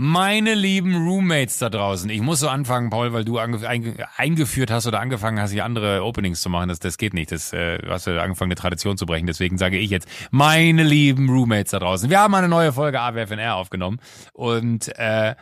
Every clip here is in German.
Meine lieben Roommates da draußen, ich muss so anfangen, Paul, weil du eingeführt hast oder angefangen hast, hier andere Openings zu machen. Das, das geht nicht. Das, äh, du hast ja angefangen, eine Tradition zu brechen. Deswegen sage ich jetzt, meine lieben Roommates da draußen. Wir haben eine neue Folge AWFNR aufgenommen und äh,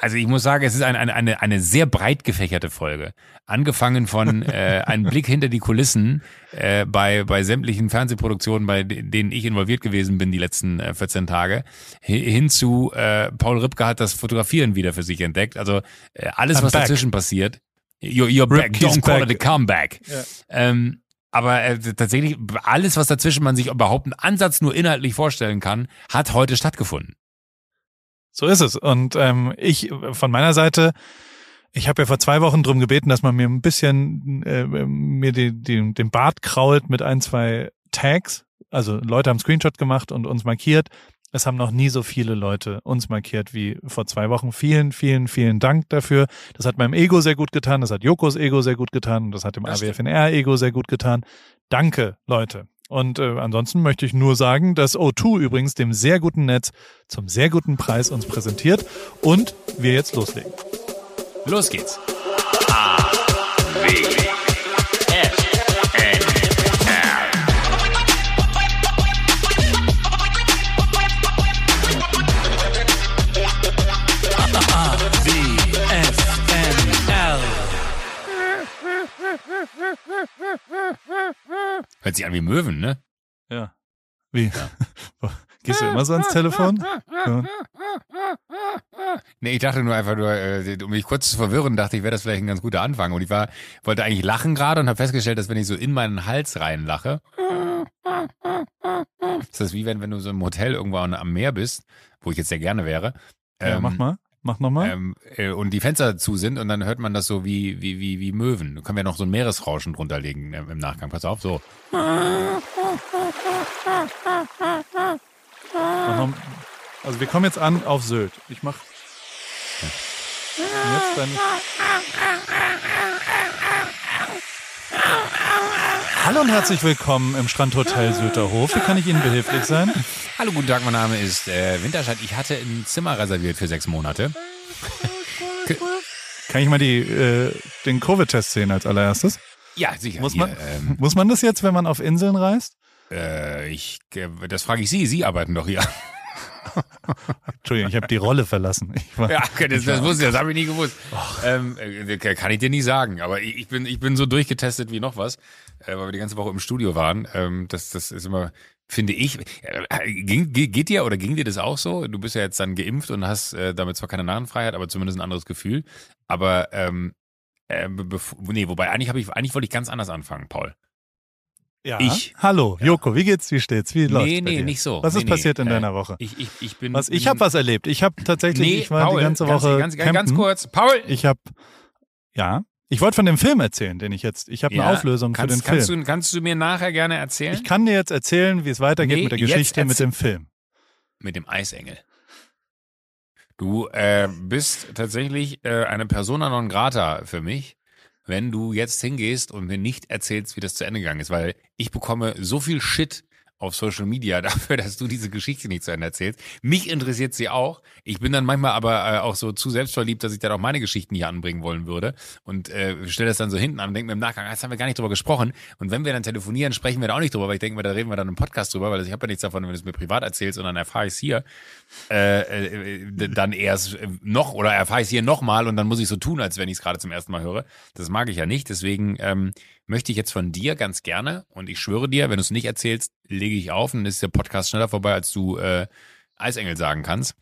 also ich muss sagen, es ist eine, eine, eine sehr breit gefächerte Folge. Angefangen von äh, einem Blick hinter die Kulissen äh, bei, bei sämtlichen Fernsehproduktionen, bei denen ich involviert gewesen bin die letzten äh, 14 Tage, hin zu äh, Paul Ripke hat das Fotografieren wieder für sich entdeckt. Also äh, alles, I'm was back. dazwischen passiert. You're, you're back, don't call back. it a comeback. Yeah. Ähm, aber äh, tatsächlich, alles, was dazwischen man sich überhaupt einen Ansatz nur inhaltlich vorstellen kann, hat heute stattgefunden. So ist es. Und ähm, ich von meiner Seite, ich habe ja vor zwei Wochen drum gebeten, dass man mir ein bisschen äh, mir die, die, den Bart krault mit ein, zwei Tags. Also Leute haben Screenshot gemacht und uns markiert. Es haben noch nie so viele Leute uns markiert wie vor zwei Wochen. Vielen, vielen, vielen Dank dafür. Das hat meinem Ego sehr gut getan, das hat Jokos Ego sehr gut getan und das hat dem AWFNR-Ego sehr gut getan. Danke, Leute. Und äh, ansonsten möchte ich nur sagen, dass O2 übrigens dem sehr guten Netz zum sehr guten Preis uns präsentiert und wir jetzt loslegen. Los geht's. A, W, Hört sich an wie Möwen, ne? Ja. Wie? Ja. Gehst du immer so ans Telefon? Ja. Nee, ich dachte nur einfach nur, äh, um mich kurz zu verwirren, dachte ich, wäre das vielleicht ein ganz guter Anfang. Und ich war, wollte eigentlich lachen gerade und habe festgestellt, dass wenn ich so in meinen Hals reinlache, ist das wie wenn, wenn du so im Hotel irgendwo am Meer bist, wo ich jetzt sehr gerne wäre. Ja, ähm, mach mal. Mach nochmal. Ähm, äh, und die Fenster zu sind und dann hört man das so wie, wie, wie, wie Möwen. Da können wir noch so ein Meeresrauschen drunter legen äh, im Nachgang. Pass auf, so. Also wir kommen jetzt an auf Sylt. Ich mach. Jetzt dann. Hallo und herzlich willkommen im Strandhotel Sylterhof. Wie kann ich Ihnen behilflich sein? Hallo, guten Tag, mein Name ist äh, Winterscheid. Ich hatte ein Zimmer reserviert für sechs Monate. kann ich mal die, äh, den Covid-Test sehen als allererstes? Ja, sicher. Muss man, hier, ähm, muss man das jetzt, wenn man auf Inseln reist? Äh, ich, das frage ich Sie. Sie arbeiten doch hier. Entschuldigung, ich habe die Rolle verlassen. War, ja, das, das wusste ich, das habe ich nie gewusst. Ähm, äh, kann ich dir nie sagen, aber ich bin, ich bin so durchgetestet wie noch was, äh, weil wir die ganze Woche im Studio waren. Ähm, das, das ist immer, finde ich, äh, ging, geht dir oder ging dir das auch so? Du bist ja jetzt dann geimpft und hast äh, damit zwar keine Narrenfreiheit, aber zumindest ein anderes Gefühl. Aber ähm, äh, nee, wobei eigentlich habe ich, eigentlich wollte ich ganz anders anfangen, Paul. Ja. Ich. Hallo, ja. Joko, wie geht's, wie steht's, wie läuft's? Nee, nee, nicht so. Was nee, ist passiert in äh, deiner Woche? Ich, ich, ich bin. Was, ich habe was erlebt. Ich habe tatsächlich, nee, ich war Paul, die ganze Woche. Ganz, ganz, ganz kurz, Paul. Ich habe, ja, ich wollte von dem Film erzählen, den ich jetzt, ich habe ja, eine Auflösung kannst, für den kannst Film. Du, kannst du mir nachher gerne erzählen? Ich kann dir jetzt erzählen, wie es weitergeht nee, mit der Geschichte mit dem Film. Mit dem Eisengel. Du äh, bist tatsächlich äh, eine Persona non grata für mich wenn du jetzt hingehst und mir nicht erzählst, wie das zu Ende gegangen ist, weil ich bekomme so viel Shit auf Social Media dafür, dass du diese Geschichte nicht zu Ende erzählst. Mich interessiert sie auch. Ich bin dann manchmal aber äh, auch so zu selbstverliebt, dass ich dann auch meine Geschichten hier anbringen wollen würde und äh, stelle das dann so hinten an und denke mir im Nachgang, jetzt haben wir gar nicht drüber gesprochen. Und wenn wir dann telefonieren, sprechen wir da auch nicht drüber, weil ich denke mir, da reden wir dann im Podcast drüber, weil ich habe ja nichts davon, wenn du es mir privat erzählst und dann erfahre ich es hier, äh, äh, dann erst noch oder erfahre ich es hier nochmal und dann muss ich so tun, als wenn ich es gerade zum ersten Mal höre. Das mag ich ja nicht. Deswegen ähm, möchte ich jetzt von dir ganz gerne, und ich schwöre dir, wenn du es nicht erzählst, lege ich auf und dann ist der Podcast schneller vorbei, als du äh, Eisengel sagen kannst.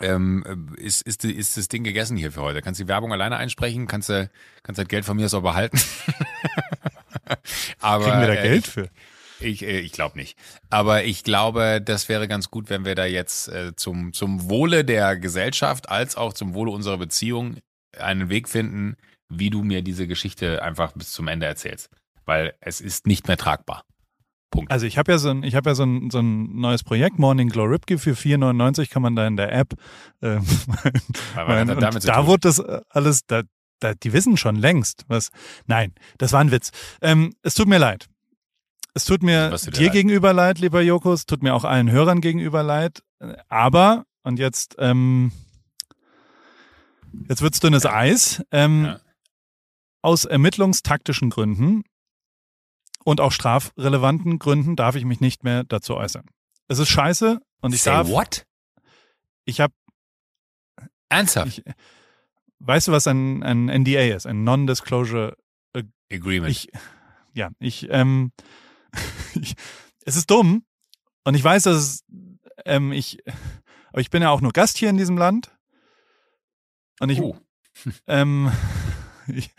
Ähm, ist, ist, ist das Ding gegessen hier für heute? Kannst du die Werbung alleine einsprechen? Kannst du kannst das Geld von mir so behalten? Aber, Kriegen wir da äh, Geld für? Ich, äh, ich glaube nicht. Aber ich glaube, das wäre ganz gut, wenn wir da jetzt äh, zum, zum Wohle der Gesellschaft als auch zum Wohle unserer Beziehung einen Weg finden, wie du mir diese Geschichte einfach bis zum Ende erzählst. Weil es ist nicht mehr tragbar. Punkt. Also ich habe ja so ein, ich habe ja so ein, so ein neues Projekt, Morning Glow Ripke für 4,99 kann man da in der App. Äh, mein, da wurde das alles, da, da, die wissen schon längst, was. Nein, das war ein Witz. Ähm, es tut mir leid. Es tut mir dir leid? gegenüber leid, lieber Joko. Es tut mir auch allen Hörern gegenüber leid. Aber und jetzt, ähm, jetzt wird's dünnes Eis. Ähm, Ja. Aus ermittlungstaktischen Gründen und auch strafrelevanten Gründen darf ich mich nicht mehr dazu äußern. Es ist scheiße und ich Say darf, what? ich habe, Ernsthaft? ich, weißt du, was ein, ein NDA ist? Ein Non-Disclosure Agreement. Ich, ja, ich, ähm, ich, es ist dumm und ich weiß, dass es, ähm, ich, aber ich bin ja auch nur Gast hier in diesem Land und ich, oh. ähm, ich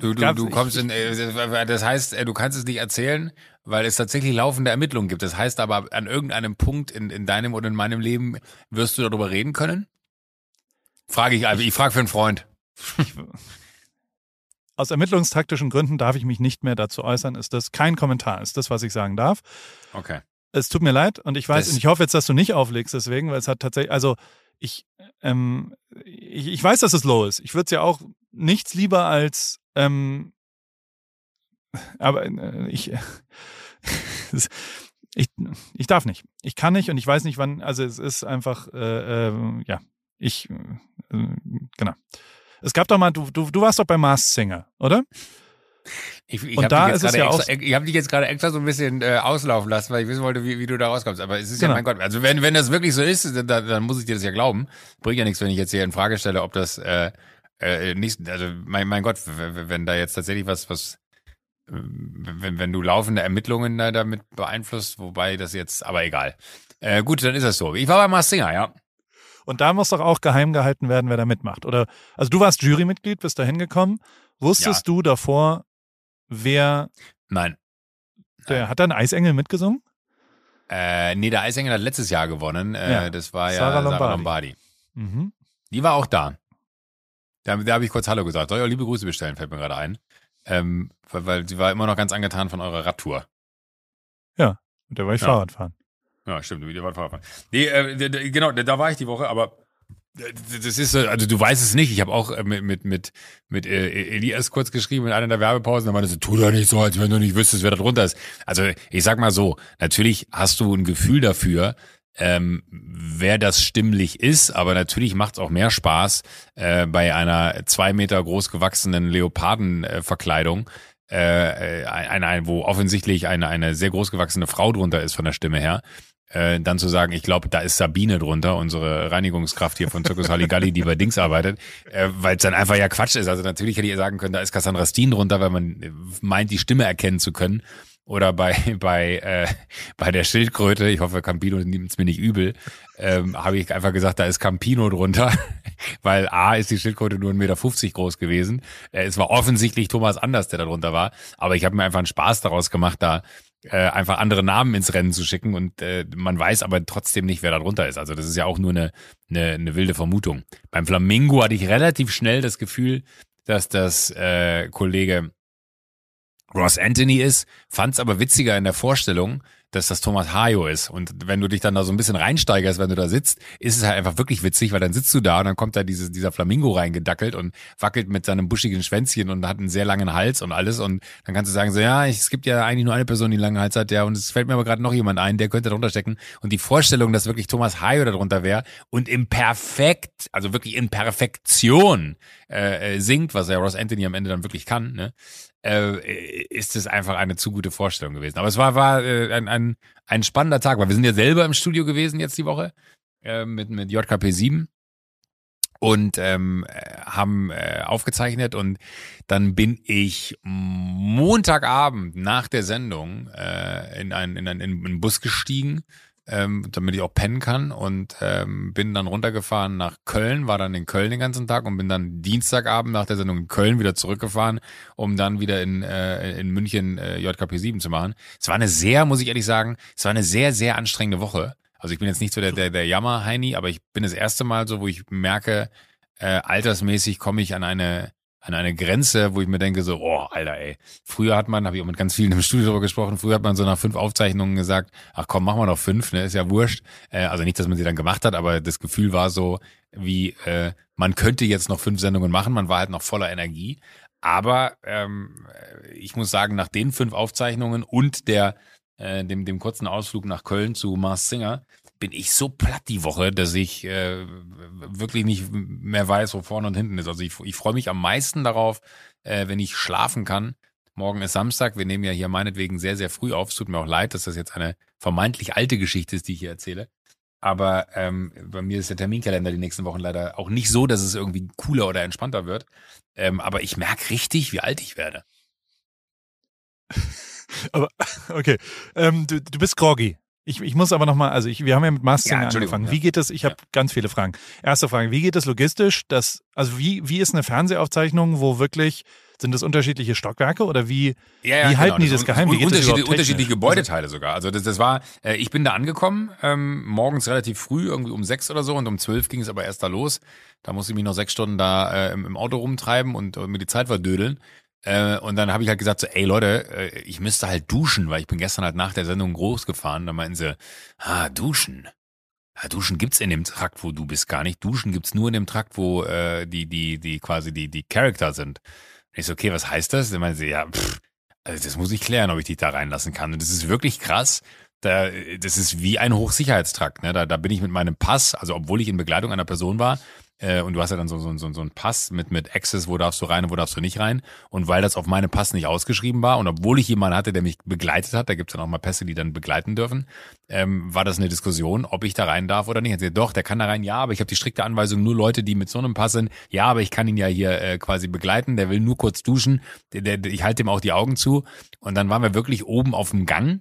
Du, du, du kommst in, äh, das heißt, äh, du kannst es nicht erzählen, weil es tatsächlich laufende Ermittlungen gibt. Das heißt aber, an irgendeinem Punkt in, in deinem oder in meinem Leben wirst du darüber reden können? Frage ich, also ich frage für einen Freund. aus ermittlungstaktischen Gründen darf ich mich nicht mehr dazu äußern. Ist das kein Kommentar? Ist das, was ich sagen darf? Okay. Es tut mir leid und ich weiß, Das- und ich hoffe jetzt, dass du nicht auflegst deswegen, weil es hat tatsächlich, also ich, ähm, ich, ich weiß, dass es low ist. Ich würde es ja auch nichts lieber als, ähm, aber äh, ich, es- ich, ich darf nicht. Ich kann nicht und ich weiß nicht, wann, also es ist einfach, äh, äh, ja, ich, äh, genau. Es gab doch mal, du, du, du warst doch bei Mars Singer, oder? Ich, ich Und habe da dich, jetzt ist es gerade ja extra- ich hab dich jetzt gerade extra so ein bisschen äh, auslaufen lassen, weil ich wissen wollte, wie, wie du da rauskommst. Aber es ist Genau. ja, mein Gott, also wenn, wenn das wirklich so ist, dann, dann muss ich dir das ja glauben. Bringt ja nichts, wenn ich jetzt hier in Frage stelle, ob das äh, äh, nicht, also mein, mein Gott, wenn da jetzt tatsächlich was, was äh, wenn, wenn du laufende Ermittlungen da damit beeinflusst, wobei das jetzt, aber egal. Äh, gut, dann ist das so. Ich war bei Mars Singer, ja. Und da muss doch auch geheim gehalten werden, wer da mitmacht. Oder, also du warst Jurymitglied, bist da hingekommen. Wusstest du davor, wer, Nein. der, hat da ein Eisengel mitgesungen? Äh, nee, der Eisengel hat letztes Jahr gewonnen. Äh, Ja. Das war ja Sarah Sarah Lombardi. Lombardi. Mhm. Die war auch da. Da, da habe ich kurz Hallo gesagt. Soll ich auch liebe Grüße bestellen, fällt mir gerade ein. Ähm, weil, weil sie war immer noch ganz angetan von eurer Radtour. Und da war ich Ja. Fahrrad fahren. Ja, stimmt, wie war Fahrradfahren. Nee, äh, genau, da war ich die Woche, aber das ist so, also du weißt es nicht. Ich habe auch äh, mit mit mit mit äh, Elias kurz geschrieben in einer der Werbepausen, da meinte so, tu doch nicht so, als wenn du nicht wüsstest, wer da drunter ist. Also ich sag mal so, natürlich hast du ein Gefühl dafür, ähm, wer das stimmlich ist, aber natürlich macht es auch mehr Spaß äh, bei einer zwei Meter groß gewachsenen Leopardenverkleidung, äh, äh, ein, ein, wo offensichtlich eine, eine sehr groß gewachsene Frau drunter ist von der Stimme her, äh, dann zu sagen, ich glaube, da ist Sabine drunter, unsere Reinigungskraft hier von Zirkus Halligalli, die bei Dings arbeitet, äh, weil es dann einfach ja Quatsch ist. Also natürlich hätte ich sagen können, da ist Cassandra Steen drunter, weil man äh, meint, die Stimme erkennen zu können. Oder bei bei äh, bei der Schildkröte, ich hoffe, Campino nimmt es mir nicht übel, ähm, habe ich einfach gesagt, da ist Campino drunter, weil A ist die Schildkröte nur 1,50 Meter groß gewesen. Äh, es war offensichtlich Thomas Anders, der da drunter war, aber ich habe mir einfach einen Spaß daraus gemacht, da äh, einfach andere Namen ins Rennen zu schicken und äh, man weiß aber trotzdem nicht, wer da drunter ist. Also das ist ja auch nur eine, eine, eine wilde Vermutung. Beim Flamingo hatte ich relativ schnell das Gefühl, dass das äh, Kollege Ross Anthony ist, fand es aber witziger in der Vorstellung, dass das Thomas Hayo ist. Und wenn du dich dann da so ein bisschen reinsteigerst, wenn du da sitzt, ist es halt einfach wirklich witzig, weil dann sitzt du da und dann kommt da dieses, dieser Flamingo reingedackelt und wackelt mit seinem buschigen Schwänzchen und hat einen sehr langen Hals und alles. Und dann kannst du sagen, so ja, es gibt ja eigentlich nur eine Person, die einen langen Hals hat, ja, und es fällt mir aber gerade noch jemand ein, der könnte darunter stecken. Und die Vorstellung, dass wirklich Thomas Hayo darunter wäre und im Perfekt, also wirklich in Perfektion äh, äh, singt, was ja Ross Anthony am Ende dann wirklich kann, ne? Äh, ist es einfach eine zu gute Vorstellung gewesen. Aber es war, war äh, ein, ein, ein spannender Tag, weil wir sind ja selber im Studio gewesen jetzt die Woche äh, mit, mit JKP 7 und ähm, äh, haben äh, aufgezeichnet und dann bin ich Montagabend nach der Sendung äh, in, einen, in, einen, in einen Bus gestiegen, ähm, damit ich auch pennen kann und ähm, bin dann runtergefahren nach Köln, war dann in Köln den ganzen Tag und bin dann Dienstagabend nach der Sendung in Köln wieder zurückgefahren, um dann wieder in, äh, in München äh, JKP 7 zu machen. Es war eine sehr, muss ich ehrlich sagen, es war eine sehr, sehr anstrengende Woche. Also ich bin jetzt nicht so der, der, der Jammer-Heini, aber ich bin das erste Mal so, wo ich merke, äh, altersmäßig komme ich an eine an eine Grenze, wo ich mir denke so, oh, Alter, ey. Früher hat man, habe ich auch mit ganz vielen im Studio darüber gesprochen, früher hat man so nach fünf Aufzeichnungen gesagt, ach komm, machen wir noch fünf, ne, ist ja wurscht. Äh, also nicht, dass man sie dann gemacht hat, aber das Gefühl war so, wie äh, man könnte jetzt noch fünf Sendungen machen, man war halt noch voller Energie. Aber ähm, ich muss sagen, nach den fünf Aufzeichnungen und der äh, dem, dem kurzen Ausflug nach Köln zu Mars Singer bin ich so platt die Woche, dass ich äh, wirklich nicht mehr weiß, wo vorne und hinten ist. Also ich, ich freue mich am meisten darauf, äh, wenn ich schlafen kann. Morgen ist Samstag. Wir nehmen ja hier meinetwegen sehr, sehr früh auf. Es tut mir auch leid, dass das jetzt eine vermeintlich alte Geschichte ist, die ich hier erzähle. Aber ähm, bei mir ist der Terminkalender die nächsten Wochen leider auch nicht so, dass es irgendwie cooler oder entspannter wird. Ähm, aber ich merke richtig, wie alt ich werde. aber okay, ähm, du, du bist groggy. Ich, ich muss aber nochmal, also ich, wir haben ja mit Mastering ja, angefangen. Ja. Wie geht es, ich habe ja. ganz viele Fragen. Erste Frage, wie geht es logistisch? Das, also wie, wie ist eine Fernsehaufzeichnung, wo wirklich, sind das unterschiedliche Stockwerke oder wie, wie halten genau. die das, das geheim? Wie unterschiedliche, unterschiedliche Gebäudeteile sogar. Also das, das war, äh, ich bin da angekommen, ähm, morgens relativ früh, irgendwie um sechs oder so und um zwölf ging es aber erst da los. Da musste ich mich noch sechs Stunden da äh, im, im Auto rumtreiben und äh, mir die Zeit verdödeln. Äh, und dann habe ich halt gesagt so, ey Leute, äh, ich müsste halt duschen, weil ich bin gestern halt nach der Sendung groß gefahren. Da meinten sie, ah, duschen. Ja, duschen gibt's in dem Trakt, wo du bist, gar nicht. Duschen gibt's nur in dem Trakt, wo äh, die, die, die quasi die, die Charakter sind. Und ich so, okay, was heißt das? Dann meinen sie, ja, pff, also das muss ich klären, ob ich dich da reinlassen kann. Und das ist wirklich krass. Da, das ist wie ein Hochsicherheitstrakt. Ne? Da, da bin ich mit meinem Pass, also obwohl ich in Begleitung einer Person war, äh, und du hast ja dann so, so, so, so einen Pass mit, mit Access, wo darfst du rein und wo darfst du nicht rein. Und weil das auf meinem Pass nicht ausgeschrieben war und obwohl ich jemanden hatte, der mich begleitet hat, da gibt's dann auch mal Pässe, die dann begleiten dürfen, ähm, war das eine Diskussion, ob ich da rein darf oder nicht. Also, doch, der kann da rein, ja, aber ich habe die strikte Anweisung, nur Leute, die mit so einem Pass sind, ja, aber ich kann ihn ja hier äh, quasi begleiten, der will nur kurz duschen, der, der, ich halte ihm auch die Augen zu. Und dann waren wir wirklich oben auf dem Gang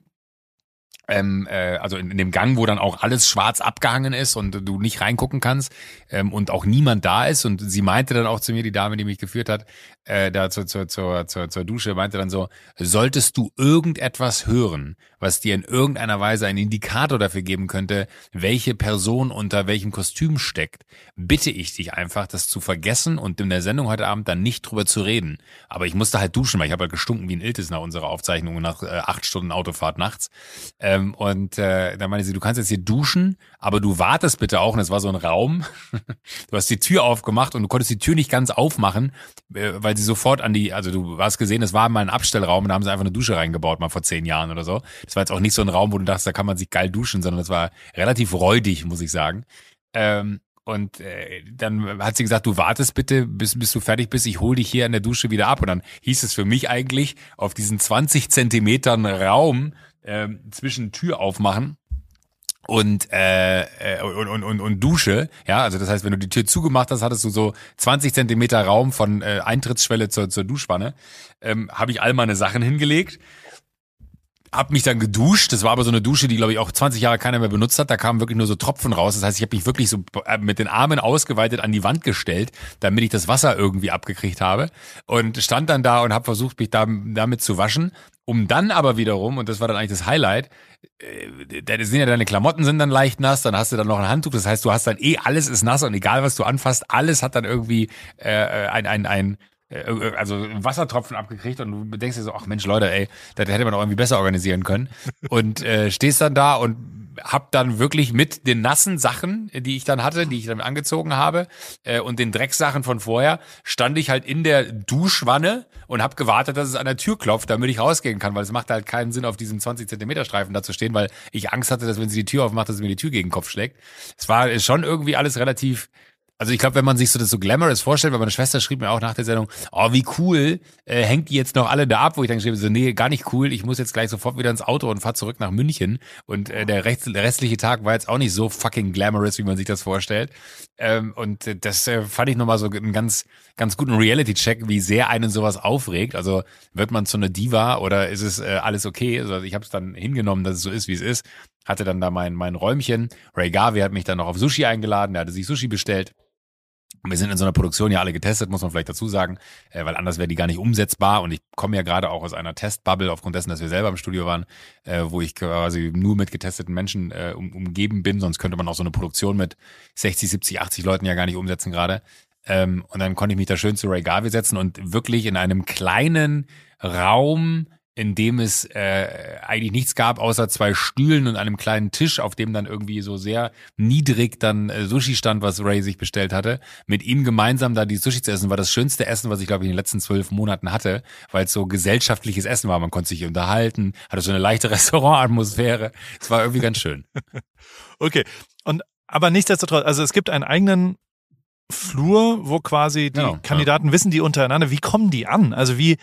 ähm, äh, also in, in dem Gang, wo dann auch alles schwarz abgehangen ist und du nicht reingucken kannst ähm, und auch niemand da ist. Und sie meinte dann auch zu mir, die Dame, die mich geführt hat, äh, da zur, zur, zur, zur, zur Dusche, meinte dann so, solltest du irgendetwas hören, was dir in irgendeiner Weise einen Indikator dafür geben könnte, welche Person unter welchem Kostüm steckt, bitte ich dich einfach, das zu vergessen und in der Sendung heute Abend dann nicht drüber zu reden. Aber ich musste halt duschen, weil ich habe halt gestunken wie ein Iltis nach unserer Aufzeichnung nach äh, acht Stunden Autofahrt nachts. Ähm, und äh, da meinte sie, du kannst jetzt hier duschen, aber du wartest bitte auch. Und es war so ein Raum. du hast die Tür aufgemacht und du konntest die Tür nicht ganz aufmachen, äh, weil sie sofort an die, also du hast gesehen, es war mal ein Abstellraum und da haben sie einfach eine Dusche reingebaut, mal vor zehn Jahren oder so. Das war jetzt auch nicht so ein Raum, wo du dachtest, da kann man sich geil duschen, sondern das war relativ räudig, muss ich sagen. Ähm, und äh, dann hat sie gesagt, du wartest bitte, bis, bis du fertig bist, ich hol dich hier an der Dusche wieder ab. Und dann hieß es für mich eigentlich, auf diesen 20 Zentimetern Raum äh, zwischen Tür aufmachen und, äh, äh, und, und, und, und Dusche. Ja, also das heißt, wenn du die Tür zugemacht hast, hattest du so 20 Zentimeter Raum von äh, Eintrittsschwelle zur, zur Duschwanne. Ähm, Habe ich all meine Sachen hingelegt hab mich dann geduscht. Das war aber so eine Dusche, die glaube ich auch 20 Jahre keiner mehr benutzt hat. Da kamen wirklich nur so Tropfen raus. Das heißt, ich habe mich wirklich so äh, mit den Armen ausgeweitet an die Wand gestellt, damit ich das Wasser irgendwie abgekriegt habe und stand dann da und habe versucht, mich da, damit zu waschen, um dann aber wiederum und das war dann eigentlich das Highlight. Äh, sind ja deine Klamotten sind dann leicht nass, dann hast du dann noch ein Handtuch. Das heißt, du hast dann eh alles ist nass und egal was du anfasst, alles hat dann irgendwie äh, ein ein ein äh, äh, also Wassertropfen abgekriegt und du denkst dir so, ach Mensch, Leute, ey, das hätte man doch irgendwie besser organisieren können. Und äh, stehst dann da und hab dann wirklich mit den nassen Sachen, die ich dann hatte, die ich dann angezogen habe, äh, und den Drecksachen von vorher, stand ich halt in der Duschwanne und hab gewartet, dass es an der Tür klopft, damit ich rausgehen kann, weil es macht halt keinen Sinn, auf diesem 20 Zentimeter Streifen da zu stehen, weil ich Angst hatte, dass wenn sie die Tür aufmacht, dass sie mir die Tür gegen den Kopf schlägt. Es war schon irgendwie alles relativ also ich glaube, wenn man sich so das so glamorous vorstellt, weil meine Schwester schrieb mir auch nach der Sendung, oh, wie cool, äh, hängt die jetzt noch alle da ab, wo ich dann geschrieben so, nee, gar nicht cool, ich muss jetzt gleich sofort wieder ins Auto und fahr zurück nach München. Und äh, der, rechts, der restliche Tag war jetzt auch nicht so fucking glamorous, wie man sich das vorstellt. Ähm, und äh, das äh, fand ich nochmal so einen ganz, ganz guten Reality-Check, wie sehr einen sowas aufregt. Also wird man zu einer Diva oder ist es äh, alles okay? Also ich habe es dann hingenommen, dass es so ist, wie es ist. Hatte dann da mein, mein Räumchen. Ray Garvey hat mich dann noch auf Sushi eingeladen, der hatte sich Sushi bestellt. Wir sind in so einer Produktion ja alle getestet, muss man vielleicht dazu sagen, äh, weil anders wäre die gar nicht umsetzbar. Und ich komme ja gerade auch aus einer Testbubble aufgrund dessen, dass wir selber im Studio waren, äh, wo ich quasi nur mit getesteten Menschen äh, um, umgeben bin. Sonst könnte man auch so eine Produktion mit 60, 70, 80 Leuten ja gar nicht umsetzen gerade. Ähm, und dann konnte ich mich da schön zu Ray Garvey setzen und wirklich in einem kleinen Raum in dem es äh, eigentlich nichts gab, außer zwei Stühlen und einem kleinen Tisch, auf dem dann irgendwie so sehr niedrig dann äh, Sushi stand, was Ray sich bestellt hatte. Mit ihm gemeinsam da die Sushi zu essen, war das schönste Essen, was ich glaube ich in den letzten zwölf Monaten hatte, weil es so gesellschaftliches Essen war. Man konnte sich unterhalten, hatte so eine leichte Restaurantatmosphäre. Es war irgendwie ganz schön. okay. Und aber nichtsdestotrotz, also es gibt einen eigenen Flur, wo quasi die genau, Kandidaten ja. wissen die untereinander, wie kommen die an? Also wie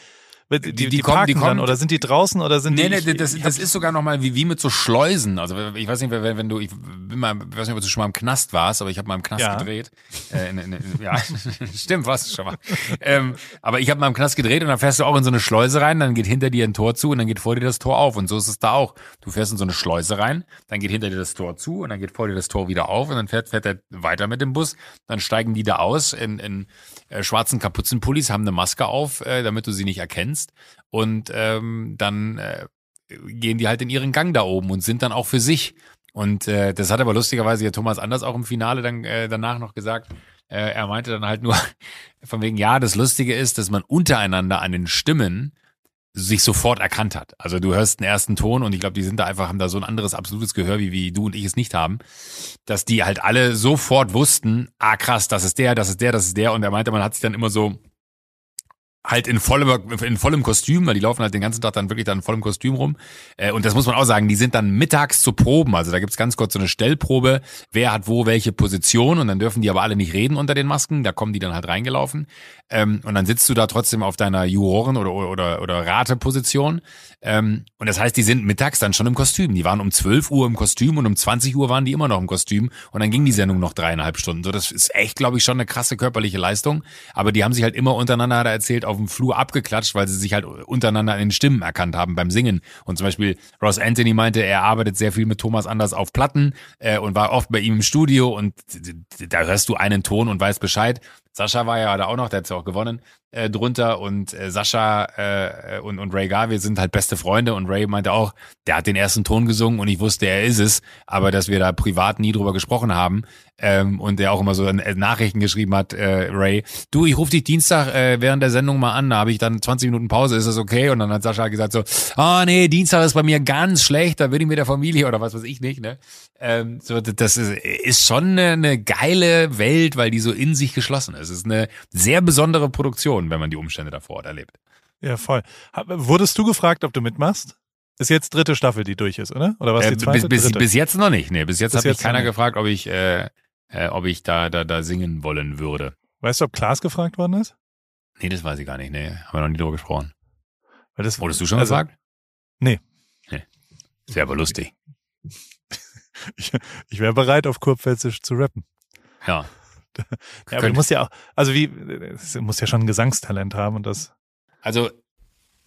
die, die, die, kommen, die kommen dann, oder sind die draußen oder sind nee, die? Nee, das, das ist sogar nochmal wie, wie mit so Schleusen. Also ich weiß nicht, wenn, wenn du, ich bin mal, ich weiß nicht, ob du schon mal im Knast warst, aber ich habe mal im Knast ja. gedreht. Äh, in, in, ja, stimmt, warst du schon mal. ähm, aber ich habe mal im Knast gedreht und dann fährst du auch in so eine Schleuse rein, dann geht hinter dir ein Tor zu und dann geht vor dir das Tor auf. Und so ist es da auch. Du fährst in so eine Schleuse rein, dann geht hinter dir das Tor zu und dann geht vor dir das Tor wieder auf und dann fährt, fährt er weiter mit dem Bus. Dann steigen die da aus in, in äh, schwarzen Kapuzenpullis, haben eine Maske auf, äh, damit du sie nicht erkennst und ähm, dann äh, gehen die halt in ihren Gang da oben und sind dann auch für sich. Und äh, das hat aber lustigerweise ja Thomas Anders auch im Finale dann äh, danach noch gesagt. Äh, er meinte dann halt nur von wegen, ja, das Lustige ist, dass man untereinander an den Stimmen sich sofort erkannt hat. Also du hörst den ersten Ton und ich glaube, die sind da einfach, haben da so ein anderes absolutes Gehör, wie, wie du und ich es nicht haben, dass die halt alle sofort wussten, ah krass, das ist der, das ist der, das ist der. Und er meinte, man hat sich dann immer so halt in vollem, in vollem Kostüm, weil die laufen halt den ganzen Tag dann wirklich dann in vollem Kostüm rum. Äh, und das muss man auch sagen, die sind dann mittags zu Proben. Also da gibt's ganz kurz so eine Stellprobe, wer hat wo welche Position und dann dürfen die aber alle nicht reden unter den Masken, da kommen die dann halt reingelaufen. Ähm, und dann sitzt du da trotzdem auf deiner Juroren- oder, oder, oder Rateposition. Ähm, und das heißt, die sind mittags dann schon im Kostüm. Die waren um 12 Uhr im Kostüm und um 20 Uhr waren die immer noch im Kostüm. Und dann ging die Sendung noch dreieinhalb Stunden. So, das ist echt, glaube ich, schon eine krasse körperliche Leistung. Aber die haben sich halt immer untereinander, er erzählt, auf dem Flur abgeklatscht, weil sie sich halt untereinander in den Stimmen erkannt haben beim Singen. Und zum Beispiel Ross Anthony meinte, er arbeitet sehr viel mit Thomas Anders auf Platten äh, und war oft bei ihm im Studio und da hörst du einen Ton und weißt Bescheid. Sascha war ja da auch noch, der hat ja auch gewonnen äh, drunter und äh, Sascha äh, und, und Ray Garvey sind halt beste Freunde und Ray meinte auch, der hat den ersten Ton gesungen und ich wusste, er ist es, aber dass wir da privat nie drüber gesprochen haben ähm, und der auch immer so äh, Nachrichten geschrieben hat, äh, Ray, du, ich rufe dich Dienstag äh, während der Sendung mal an, da habe ich dann 20 Minuten Pause, ist das okay? Und dann hat Sascha gesagt so, ah oh, nee, Dienstag ist bei mir ganz schlecht, da bin ich mit der Familie oder was weiß ich nicht, ne? Ähm, so, das ist, ist schon eine, eine geile Welt, weil die so in sich geschlossen ist. Es ist eine sehr besondere Produktion wenn man die Umstände da vor Ort erlebt. Ja, voll. Wurdest du gefragt, ob du mitmachst? Ist jetzt dritte Staffel, die durch ist, oder? Oder was äh, die zweite? Bis, bis, bis, jetzt noch nicht. Nee, bis jetzt hat mich keiner gefragt, ob ich, äh, äh, ob ich da, da, da singen wollen würde. Weißt du, ob Klaas gefragt worden ist? Nee, das weiß ich gar nicht. Nee, haben wir noch nie drüber gesprochen. Weil das, Wurdest du schon also, gefragt? Nee. nee. Ist aber lustig. ich, ich wäre bereit, auf Kurpfälzisch zu rappen. Ja. ja, aber du musst ja auch, also wie, du musst ja schon ein Gesangstalent haben und das. Also,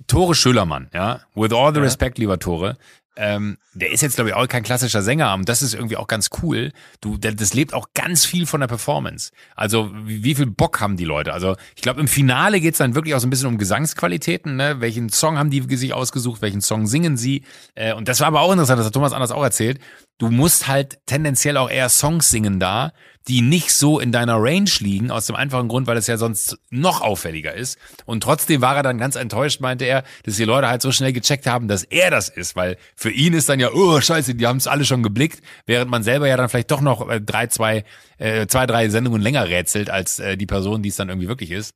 Tore Schölermann, ja, with all the ja. respect, lieber Tore, ähm, der ist jetzt, glaube ich, auch kein klassischer Sänger, und das ist irgendwie auch ganz cool. Du, das lebt auch ganz viel von der Performance. Also, wie, wie viel Bock haben die Leute? Also, ich glaube, im Finale geht's dann wirklich auch so ein bisschen um Gesangsqualitäten, ne? Welchen Song haben die sich ausgesucht, welchen Song singen sie? Äh, und das war aber auch interessant, das hat Thomas anders auch erzählt. Du musst halt tendenziell auch eher Songs singen da, die nicht so in deiner Range liegen, aus dem einfachen Grund, weil es ja sonst noch auffälliger ist. Und trotzdem war er dann ganz enttäuscht, meinte er, dass die Leute halt so schnell gecheckt haben, dass er das ist, weil für ihn ist dann ja, oh scheiße, die haben es alle schon geblickt, während man selber ja dann vielleicht doch noch äh, drei, zwei, äh, zwei, drei Sendungen länger rätselt als äh, die Person, die es dann irgendwie wirklich ist.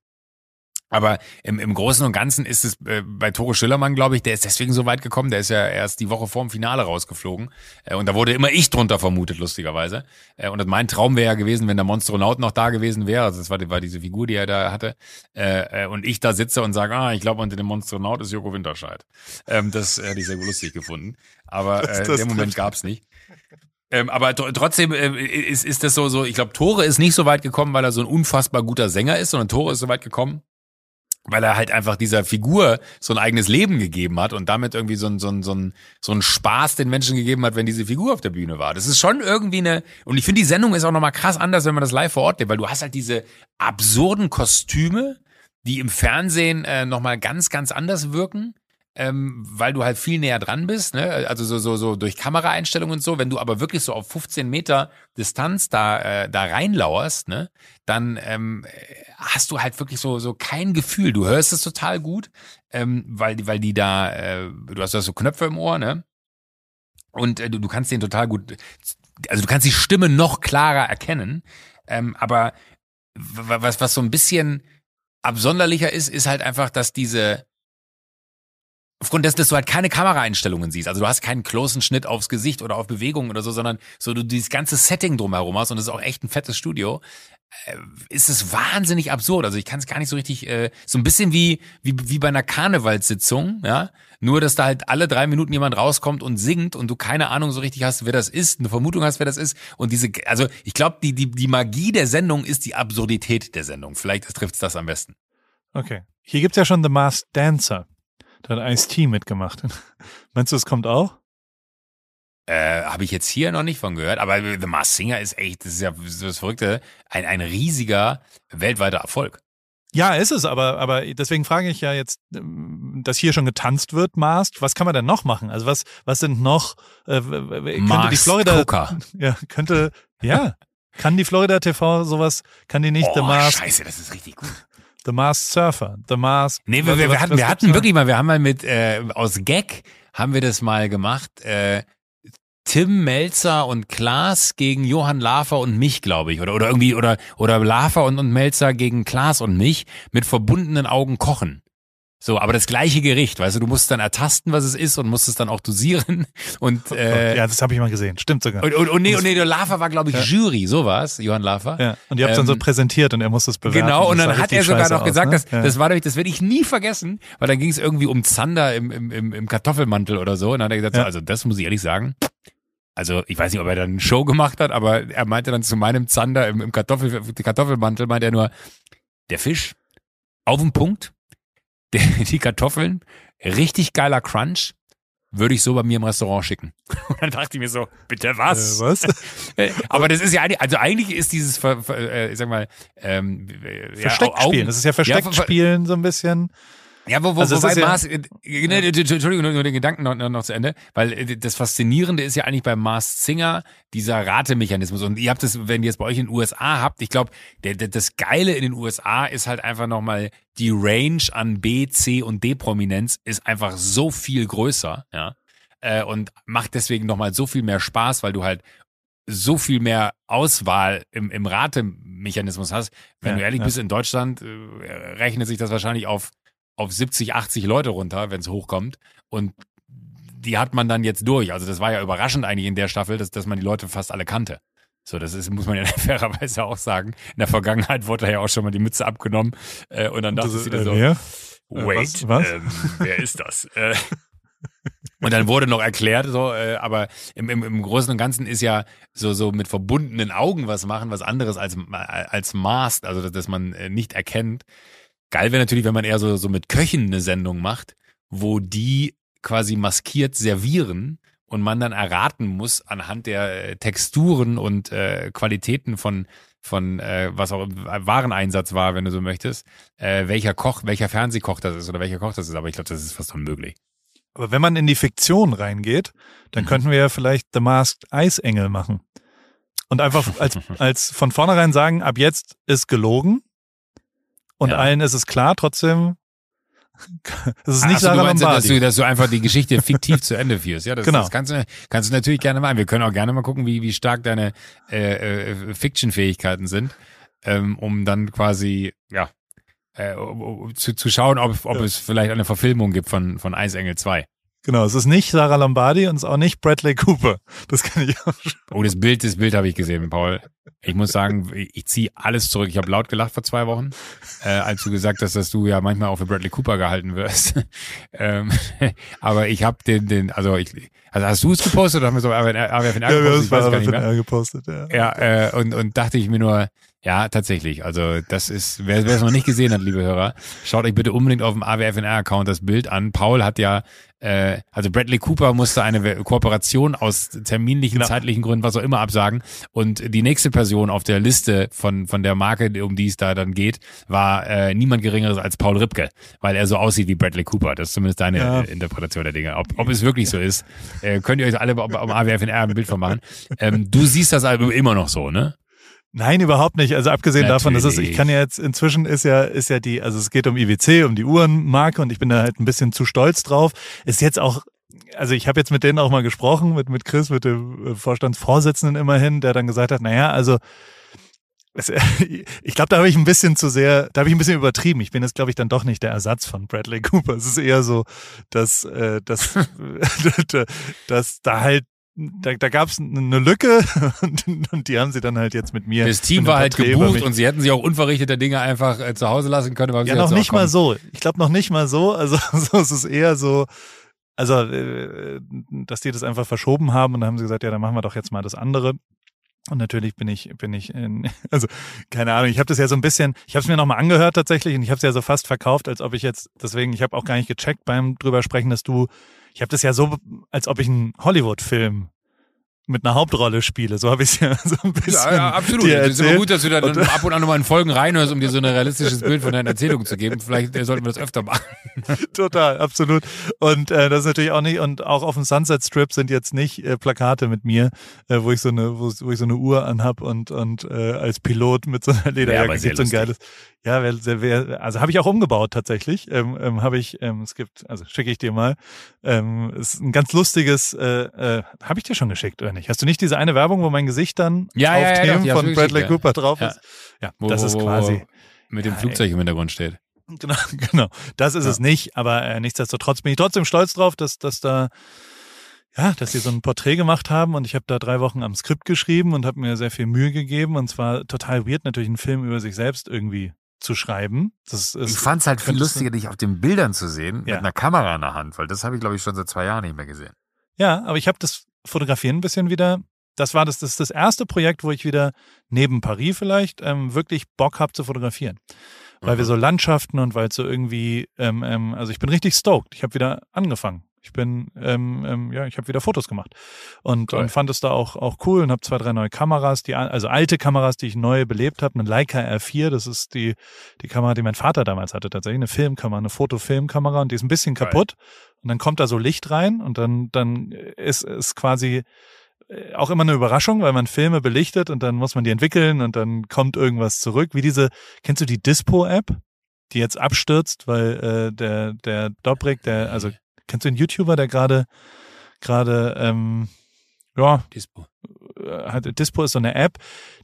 Aber im, im Großen und Ganzen ist es äh, bei Tore Schillermann, glaube ich, der ist deswegen so weit gekommen. Der ist ja erst die Woche vorm Finale rausgeflogen. Äh, und da wurde immer ich drunter vermutet, lustigerweise. Äh, und mein Traum wäre ja gewesen, wenn der Monstronaut noch da gewesen wäre. Also das war, war diese Figur, die er da hatte. Äh, äh, und ich da sitze und sage, ah, ich glaube, unter dem Monstronaut ist Joko Winterscheid. Ähm, das hätte ich sehr lustig gefunden. Aber äh, in dem Moment gab's nicht. Ähm, aber trotzdem äh, ist, ist das so, so, ich glaube, Tore ist nicht so weit gekommen, weil er so ein unfassbar guter Sänger ist, sondern Tore ist so weit gekommen, weil er halt einfach dieser Figur so ein eigenes Leben gegeben hat und damit irgendwie so ein, so ein, so ein, so ein Spaß den Menschen gegeben hat, wenn diese Figur auf der Bühne war. Das ist schon irgendwie eine, und ich finde, die Sendung ist auch nochmal krass anders, wenn man das live vor Ort lebt, weil du hast halt diese absurden Kostüme, die im Fernsehen äh, nochmal ganz, ganz anders wirken. Ähm, weil du halt viel näher dran bist, ne? Also so, so, so durch Kameraeinstellungen und so. Wenn du aber wirklich so auf 15 Meter Distanz da, äh, da reinlauerst, ne, dann ähm, hast du halt wirklich so, so kein Gefühl. Du hörst es total gut, ähm, weil, weil die da, äh, du hast, hast so Knöpfe im Ohr, ne? Und äh, du, du kannst den total gut, also du kannst die Stimme noch klarer erkennen. Ähm, aber was, was so ein bisschen absonderlicher ist, ist halt einfach, dass diese, aufgrund dessen, dass du halt keine Kameraeinstellungen siehst. Also du hast keinen closen Schnitt aufs Gesicht oder auf Bewegungen oder so, sondern so du dieses ganze Setting drumherum hast und das ist auch echt ein fettes Studio. Äh, ist es wahnsinnig absurd. Also ich kann es gar nicht so richtig, äh, so ein bisschen wie, wie, wie bei einer Karnevalssitzung, ja. Nur, dass da halt alle drei Minuten jemand rauskommt und singt und du keine Ahnung so richtig hast, wer das ist, eine Vermutung hast, wer das ist. Und diese, also ich glaube, die, die, die Magie der Sendung ist die Absurdität der Sendung. Vielleicht trifft es das am besten. Okay. Hier gibt's ja schon The Masked Dancer. Da hat Ice-T mitgemacht. Meinst du, es kommt auch? Äh, Habe ich jetzt hier noch nicht von gehört, aber The Masked Singer ist echt, das ist ja das Verrückte, ein, ein riesiger weltweiter Erfolg. Ja, ist es, aber, aber deswegen frage ich ja jetzt, dass hier schon getanzt wird, Masked. Was kann man denn noch machen? Also was, was sind noch, äh, könnte die Florida, Coca. ja, könnte, ja, kann die Florida TV sowas, kann die nicht oh, The Masked, scheiße, das ist richtig gut. The Masked Surfer, The Masked. Nee, wir, wir, was- hatten, wir hatten wirklich mal, wir haben mal mit, äh, aus Gag haben wir das mal gemacht, äh, Tim Melzer und Klaas gegen Johann Lafer und mich, glaube ich. Oder, oder irgendwie, oder, oder Lafer und, und Melzer gegen Klaas und mich mit verbundenen Augen kochen. So, aber das gleiche Gericht, weißt du, du musst dann ertasten, was es ist und musst es dann auch dosieren. Und, äh, ja, das habe ich mal gesehen. Stimmt sogar. und, und, und, nee, und nee, der Lafer war, glaube ich, Ja. Jury, so war's, Johann Lafer. Ja, und ihr habt dann so Ähm, präsentiert und er muss das bewerten. Genau, und Das dann hat er sogar scheiße noch aus, gesagt, ne? dass, ja. das war nämlich, das werde ich nie vergessen, weil dann ging es irgendwie um Zander im, im, im, Kartoffelmantel oder so. Und dann hat er gesagt, Ja. so, also das muss ich ehrlich sagen. Also ich weiß nicht, ob er dann eine Show gemacht hat, aber er meinte dann zu meinem Zander im, im Kartoffel, Kartoffelmantel, meinte er nur, der Fisch auf den Punkt, die Kartoffeln, richtig geiler Crunch, würde ich so bei mir im Restaurant schicken. Und dann dachte ich mir so, bitte was? Äh, was? Äh, Aber das ist ja eigentlich, also eigentlich ist dieses, äh, ich sag mal, ähm, äh, ja, Versteckt Augen- spielen. Das ist ja versteckt ver- ver- spielen so ein bisschen. Ja, wo, wo, Also wobei ist ja- Mars, äh, ne, Entschuldigung, nur, nur den Gedanken noch, noch, zu Ende, weil äh, das Faszinierende ist ja eigentlich bei Mars Singer dieser Ratemechanismus. Und ihr habt das, wenn ihr es bei euch in den USA habt, ich glaube, das Geile in den USA ist halt einfach nochmal die Range an B, C und D-Prominenz ist einfach so viel größer, ja. Äh, und macht deswegen nochmal so viel mehr Spaß, weil du halt so viel mehr Auswahl im, im Ratemechanismus hast. Wenn Ja, du ehrlich ja. bist, in Deutschland äh, rechnet sich das wahrscheinlich auf, auf 70, 80 Leute runter, wenn es hochkommt. Und die hat man dann jetzt durch. Also das war ja überraschend eigentlich in der Staffel, dass, dass man die Leute fast alle kannte. So, das ist, muss man ja fairerweise auch sagen. In der Vergangenheit wurde da ja auch schon mal die Mütze abgenommen. Äh, und dann dachte dir äh, so, wer? wait, was- was? Ähm, wer ist das? äh, und dann wurde noch erklärt, so, äh, aber im, im, im Großen und Ganzen ist ja so, so mit verbundenen Augen was machen, was anderes als, als Mask, also dass, dass man äh, nicht erkennt. Geil wäre natürlich, wenn man eher so, so mit Köchen eine Sendung macht, wo die quasi maskiert servieren und man dann erraten muss anhand der äh, Texturen und äh, Qualitäten von von äh, was auch im Wareneinsatz war, wenn du so möchtest, äh, welcher Koch, welcher Fernsehkoch das ist oder welcher Koch das ist. Aber ich glaube, das ist fast unmöglich. Aber wenn man in die Fiktion reingeht, dann Mhm. könnten wir ja vielleicht The Masked Eisengel machen. Und einfach als, als von vornherein sagen, ab jetzt ist gelogen. Und Ja. allen ist es klar, trotzdem. Es ist nicht Ach so, Sarah du meinst, dass du, dass du einfach die Geschichte fiktiv zu Ende führst. Ja, das, Genau. das kannst, du, kannst du natürlich gerne machen. Wir können auch gerne mal gucken, wie, wie stark deine äh, äh, Fiction-Fähigkeiten sind, ähm, um dann quasi, ja, äh, zu, zu schauen, ob, ob Ja. es vielleicht eine Verfilmung gibt von, von Eisengel 2. Genau, es ist nicht Sarah Lombardi und es ist auch nicht Bradley Cooper. Das kann ich auch schon. Oh, das Bild, das Bild habe ich gesehen, Paul. Ich muss sagen, ich, ziehe alles zurück. Ich habe laut gelacht vor zwei Wochen, äh, als du gesagt hast, dass du ja manchmal auch für Bradley Cooper gehalten wirst. ähm, aber ich habe den, den, also ich, also hast du es gepostet oder haben wir so AWFNR AWFNR gepostet? Ich weiß gar nicht mehr. FNR gepostet, ja. Ja, äh, und, und dachte ich mir nur, ja, tatsächlich. Also das ist, wer es noch nicht gesehen hat, liebe Hörer, schaut euch bitte unbedingt auf dem AWFNR-Account das Bild an. Paul hat ja äh, also Bradley Cooper musste eine Kooperation aus terminlichen, Genau. zeitlichen Gründen, was auch immer, absagen. Und die nächste Person auf der Liste von, von der Marke, um die es da dann geht, war äh, niemand Geringeres als Paul Ripke, weil er so aussieht wie Bradley Cooper. Das ist zumindest deine Ja. äh, Interpretation der Dinge. Ob, ob es wirklich so ist, äh, könnt ihr euch alle am AWFNR ein Bild von machen. Ähm, du siehst das Album immer noch so, ne? Nein, überhaupt nicht. Also abgesehen davon, dass es, ich Natürlich. kann ja jetzt inzwischen ist ja, ist ja die, also es geht um IWC, um die Uhrenmarke und ich bin da halt ein bisschen zu stolz drauf. Ist jetzt auch, also ich habe jetzt mit denen auch mal gesprochen, mit, mit Chris, mit dem äh, Vorstandsvorsitzenden immerhin, der dann gesagt hat, naja, also es, ich glaube, da habe ich ein bisschen zu sehr, da habe ich ein bisschen übertrieben. Ich bin jetzt, glaube ich, dann doch nicht der Ersatz von Bradley Cooper. Es ist eher so, dass, äh, dass, dass da halt da, da gab es eine Lücke und, und die haben sie dann halt jetzt mit mir. Das Team war halt gebucht und sie hätten sich auch unverrichteter Dinge einfach äh, zu Hause lassen können. Ja, noch nicht mal so. Ich glaube noch nicht mal so. Also so, es ist eher so, also äh, dass die das einfach verschoben haben und dann haben sie gesagt, ja, dann machen wir doch jetzt mal das andere. Und natürlich bin ich, bin ich, in, also keine Ahnung, ich habe das ja so ein bisschen, ich habe es mir nochmal angehört tatsächlich und ich habe es ja so fast verkauft, als ob ich jetzt, deswegen, ich habe auch gar nicht gecheckt beim drüber sprechen, dass du, ich habe das ja so, als ob ich einen Hollywood-Film mit einer Hauptrolle spiele. So habe ich es ja so ein bisschen. Ja, ja, absolut. dir Es ist immer gut, dass du da Und- dann ab und an nochmal in Folgen reinhörst, um dir so ein realistisches Bild von deinen Erzählungen zu geben. Vielleicht äh, sollten wir das öfter machen. Total, absolut. Und äh, das ist natürlich auch nicht, und auch auf dem Sunset Strip sind jetzt nicht äh, Plakate mit mir, äh, wo ich so eine, wo, wo ich so eine Uhr anhab und und äh, als Pilot mit so einer Lederjacke sehr gibt so ein geiles. Ja, wär, sehr- wär, also habe ich auch umgebaut tatsächlich. Ähm, ähm, habe ich, ähm, es gibt, also schicke ich dir mal. Ähm, ist ein ganz lustiges, äh, äh, habe ich dir schon geschickt oder nicht? Hast du nicht diese eine Werbung, wo mein Gesicht dann Ja, ja, auf ja, Themen doch, von Bradley ja. Cooper drauf Ja. ist? Ja, Wo- das wo- ist quasi. Mit dem Ja, Flugzeug im Hintergrund steht. Genau, genau. Das ist Ja. es nicht, aber äh, nichtsdestotrotz bin ich trotzdem stolz drauf, dass, dass da, ja, dass sie so ein Porträt gemacht haben und ich habe da drei Wochen am Skript geschrieben und habe mir sehr viel Mühe gegeben und zwar total weird, natürlich einen Film über sich selbst irgendwie zu schreiben. Das ist, Ich fand's halt viel lustiger, dich auf den Bildern zu sehen, Ja. mit einer Kamera in der Hand, weil das habe ich, glaube ich, schon seit zwei Jahren nicht mehr gesehen. Ja, aber ich habe das Fotografieren ein bisschen wieder. Das war das, das das erste Projekt, wo ich wieder neben Paris vielleicht ähm, wirklich Bock habe zu fotografieren. Weil wir Mhm. so Landschaften und weil es so irgendwie, ähm, ähm, also ich bin richtig stoked. Ich habe wieder angefangen. Ich bin, ähm, ähm, ja, ich habe wieder Fotos gemacht und, und fand es da auch auch cool und habe zwei drei neue Kameras, die also alte Kameras, die ich neu belebt habe, eine Leica R4, das ist die die Kamera, die mein Vater damals hatte, tatsächlich eine Filmkamera, eine Fotofilmkamera und die ist ein bisschen kaputt und dann kommt da so Licht rein und dann dann ist es quasi äh, auch immer eine Überraschung, weil man Filme belichtet und dann muss man die entwickeln und dann kommt irgendwas zurück. Wie diese, kennst du die Dispo-App, die jetzt abstürzt, weil äh, der der Dobrik, der, also kennst du den YouTuber, der gerade gerade ähm, ja, Dispo. äh, hat, Dispo ist so eine App,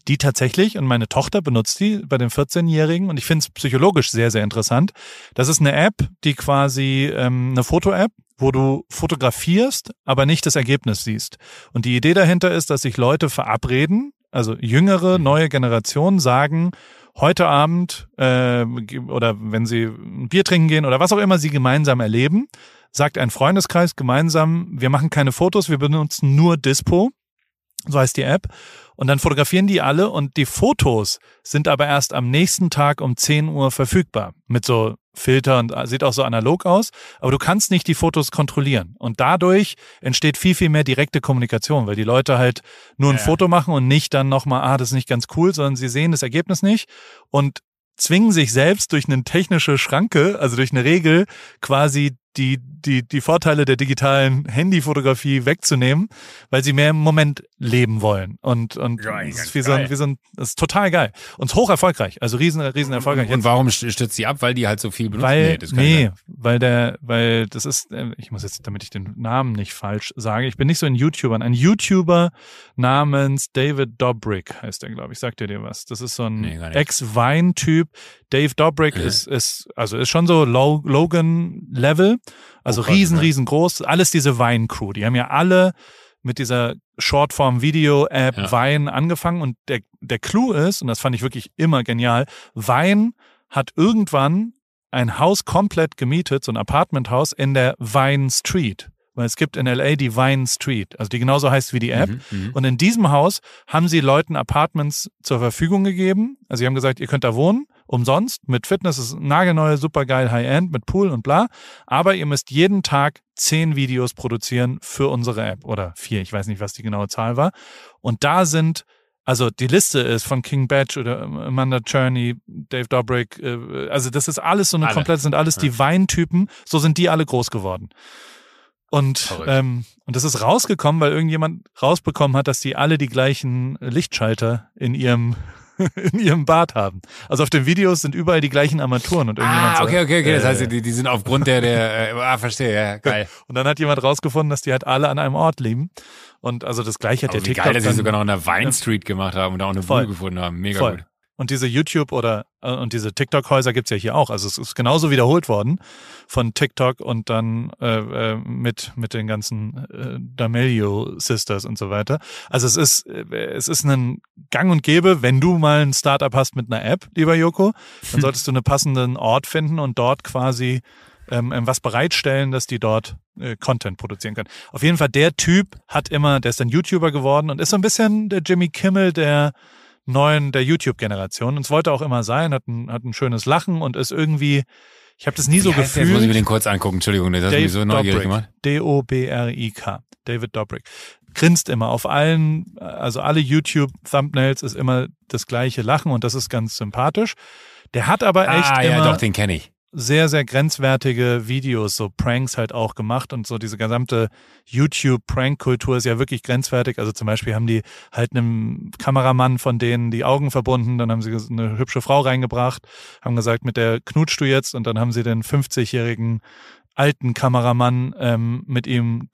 die tatsächlich, und meine Tochter benutzt die bei den 14-Jährigen und ich finde es psychologisch sehr, sehr interessant. Das ist eine App, die quasi ähm, eine Foto-App, wo du fotografierst, aber nicht das Ergebnis siehst. Und die Idee dahinter ist, dass sich Leute verabreden, also jüngere, neue Generationen sagen, heute Abend äh, oder wenn sie ein Bier trinken gehen oder was auch immer sie gemeinsam erleben, sagt ein Freundeskreis gemeinsam, wir machen keine Fotos, wir benutzen nur Dispo so heißt die App. Und dann fotografieren die alle und die Fotos sind aber erst am nächsten Tag um 10 Uhr verfügbar. Mit so Filter und sieht auch so analog aus. Aber du kannst nicht die Fotos kontrollieren. Und dadurch entsteht viel, viel mehr direkte Kommunikation, weil die Leute halt nur ein Ja. Foto machen und nicht dann nochmal, ah, das ist nicht ganz cool, sondern sie sehen das Ergebnis nicht und zwingen sich selbst durch eine technische Schranke, also durch eine Regel, quasi die, die, die Vorteile der digitalen Handyfotografie wegzunehmen, weil sie mehr im Moment leben wollen. Und, und Geil, ist wie so ein, wie so ein, das ist total geil. Und hoch erfolgreich. Also riesen, riesen erfolgreich. Und warum st- stürzt die ab? Weil die halt so viel benutzen? Weil, nee, sagen. weil der, weil das ist, äh, ich muss jetzt, damit ich den Namen nicht falsch sage, ich bin nicht so ein YouTuber. Ein YouTuber namens David Dobrik heißt der, glaube ich. Sagt dir dir was? Das ist so ein Nee. Ex-Vine-Typ. Dave Dobrik Mhm. ist, ist, also ist schon so Lo Logan-Level. Also Oh riesen, riesengroß. Alles diese Vine-Crew. Die haben ja alle mit dieser Shortform-Video-App Ja. Vine angefangen und der, der Clou ist, und das fand ich wirklich immer genial, Vine hat irgendwann ein Haus komplett gemietet, so ein Apartmenthaus in der Vine Street. Weil es gibt in LA die Vine Street, also die genauso heißt wie die App. Mhm, mhm. Und in diesem Haus haben sie Leuten Apartments zur Verfügung gegeben. Also sie haben gesagt, ihr könnt da wohnen umsonst mit Fitness, ist nagelneu, supergeil, High-End mit Pool und bla. Aber ihr müsst jeden Tag zehn Videos produzieren für unsere App oder vier, ich weiß nicht, was die genaue Zahl war. Und da sind also die Liste ist von King Badge oder Amanda Cherney, Dave Dobrik, äh, also das ist alles so eine Alle. komplett, sind alles die Weintypen, so sind die alle groß geworden. Und, ähm, und das ist rausgekommen, weil irgendjemand rausbekommen hat, dass die alle die gleichen Lichtschalter in ihrem in ihrem Bad haben. Also auf den Videos sind überall die gleichen Armaturen und irgendjemand Ah, okay, okay, okay. Das äh, heißt, die, die sind aufgrund der, der, äh, ah, verstehe, ja, geil. und dann hat jemand rausgefunden, dass die halt alle an einem Ort leben. Und also das gleiche hat Aber der wie TikTok geil, dass sie sogar noch in der Vine Street gemacht haben und da auch eine. Bude gefunden haben. Mega Voll. gut. Und diese YouTube oder äh, und diese TikTok-Häuser gibt's ja hier auch. Also es ist genauso wiederholt worden von TikTok und dann äh, äh, mit mit den ganzen äh, D'Amelio Sisters und so weiter. Also es ist äh, es ist ein Gang und Gäbe, wenn du mal ein Startup hast mit einer App, lieber Joko, dann solltest du einen passenden Ort finden und dort quasi ähm, ähm, was bereitstellen, dass die dort äh, Content produzieren können. Auf jeden Fall der Typ hat immer, der ist dann YouTuber geworden und ist so ein bisschen der Jimmy Kimmel der neuen, der YouTube-Generation. Und es wollte auch immer sein, hat ein, hat ein schönes Lachen und ist irgendwie, ich habe das nie so Wie heißt der? Jetzt muss ich mir gefühlt. den kurz angucken. Entschuldigung, das hat mich so neugierig gemacht. D-O-B-R-I-K. David Dobrik. Grinst immer. Auf allen, also alle YouTube-Thumbnails ist immer das gleiche Lachen und das ist ganz sympathisch. Der hat aber echt Ah, immer ja, doch, den kenne ich. Sehr, sehr grenzwertige Videos, so Pranks halt auch gemacht und so diese gesamte YouTube-Prank-Kultur ist ja wirklich grenzwertig. Also zum Beispiel haben die halt einem Kameramann von denen die Augen verbunden, dann haben sie eine hübsche Frau reingebracht, haben gesagt, mit der knutschst du jetzt und dann haben sie den 50-jährigen alten Kameramann ähm, mit ihm,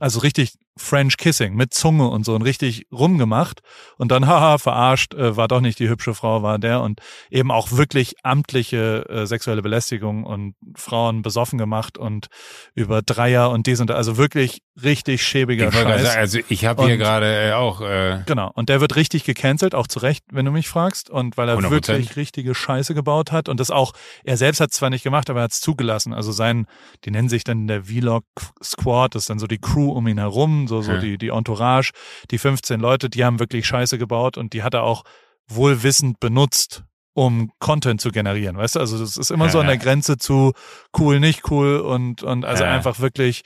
also richtig French Kissing mit Zunge und so und richtig rumgemacht und dann haha verarscht, äh, war doch nicht die hübsche Frau, war der und eben auch wirklich amtliche äh, sexuelle Belästigung und Frauen besoffen gemacht und über Dreier und dies und das, also wirklich richtig schäbiger Ich Scheiß. sagen, also ich habe hier gerade äh, auch, äh, Genau. Und der wird richtig gecancelt, auch zu Recht, wenn du mich fragst. Und weil er 100%. wirklich richtige Scheiße gebaut hat. Und das auch, er selbst hat es zwar nicht gemacht, aber er hat es zugelassen. Also sein, die nennen sich dann der Vlog Squad, das ist dann so die Crew um ihn herum, so, so Ja. die, die Entourage, die 15 Leute, die haben wirklich Scheiße gebaut und die hat er auch wohlwissend benutzt, um Content zu generieren. Weißt du, also das ist immer so an der Ja. Grenze zu cool, nicht cool und, und also Ja. einfach wirklich,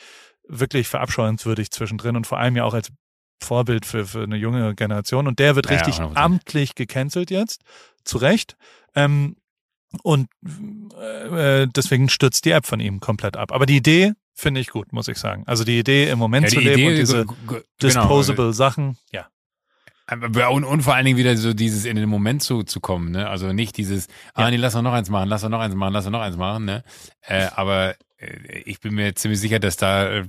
wirklich verabscheuenswürdig zwischendrin und vor allem ja auch als Vorbild für, für eine junge Generation. Und der wird Ja, richtig 100%. amtlich gecancelt jetzt. Zu Recht. Ähm, und äh, deswegen stürzt die App von ihm komplett ab. Aber die Idee finde ich gut, muss ich sagen. Also die Idee im Moment ja, zu leben Idee, und diese g- g- disposable Sachen, ja. Genau, und, und vor allen Dingen wieder so dieses in den Moment zu, zu kommen, ne? Also nicht dieses, ah Ja. nee, lass doch noch eins machen, lass doch noch eins machen, lass doch noch eins machen, ne? Äh, aber äh, ich bin mir ziemlich sicher, dass da äh,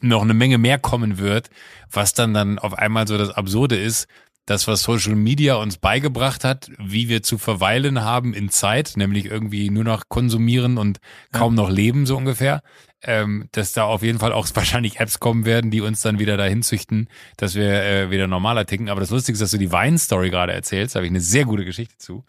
noch eine Menge mehr kommen wird, was dann dann auf einmal so das Absurde ist, das, was Social Media uns beigebracht hat, wie wir zu verweilen haben in Zeit, nämlich irgendwie nur noch konsumieren und kaum noch leben, so ungefähr, ähm, dass da auf jeden Fall auch wahrscheinlich Apps kommen werden, die uns dann wieder dahin züchten, dass wir äh, wieder normaler ticken. Aber das Lustige ist, dass du die Wine-Story gerade erzählst, da habe ich eine sehr gute Geschichte zu.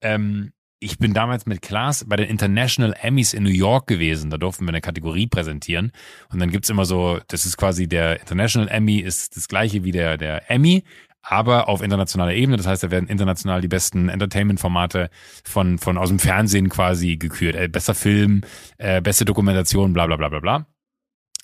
Ähm, ich bin damals mit Klaas bei den International Emmys in New York gewesen. Da durften wir eine Kategorie präsentieren. Und dann gibt's immer so, das ist quasi der International Emmy, ist das gleiche wie der, der Emmy, aber auf internationaler Ebene. Das heißt, da werden international die besten Entertainment-Formate von, von aus dem Fernsehen quasi gekürt. Äh, bester Film, äh, beste Dokumentation, bla bla bla bla bla.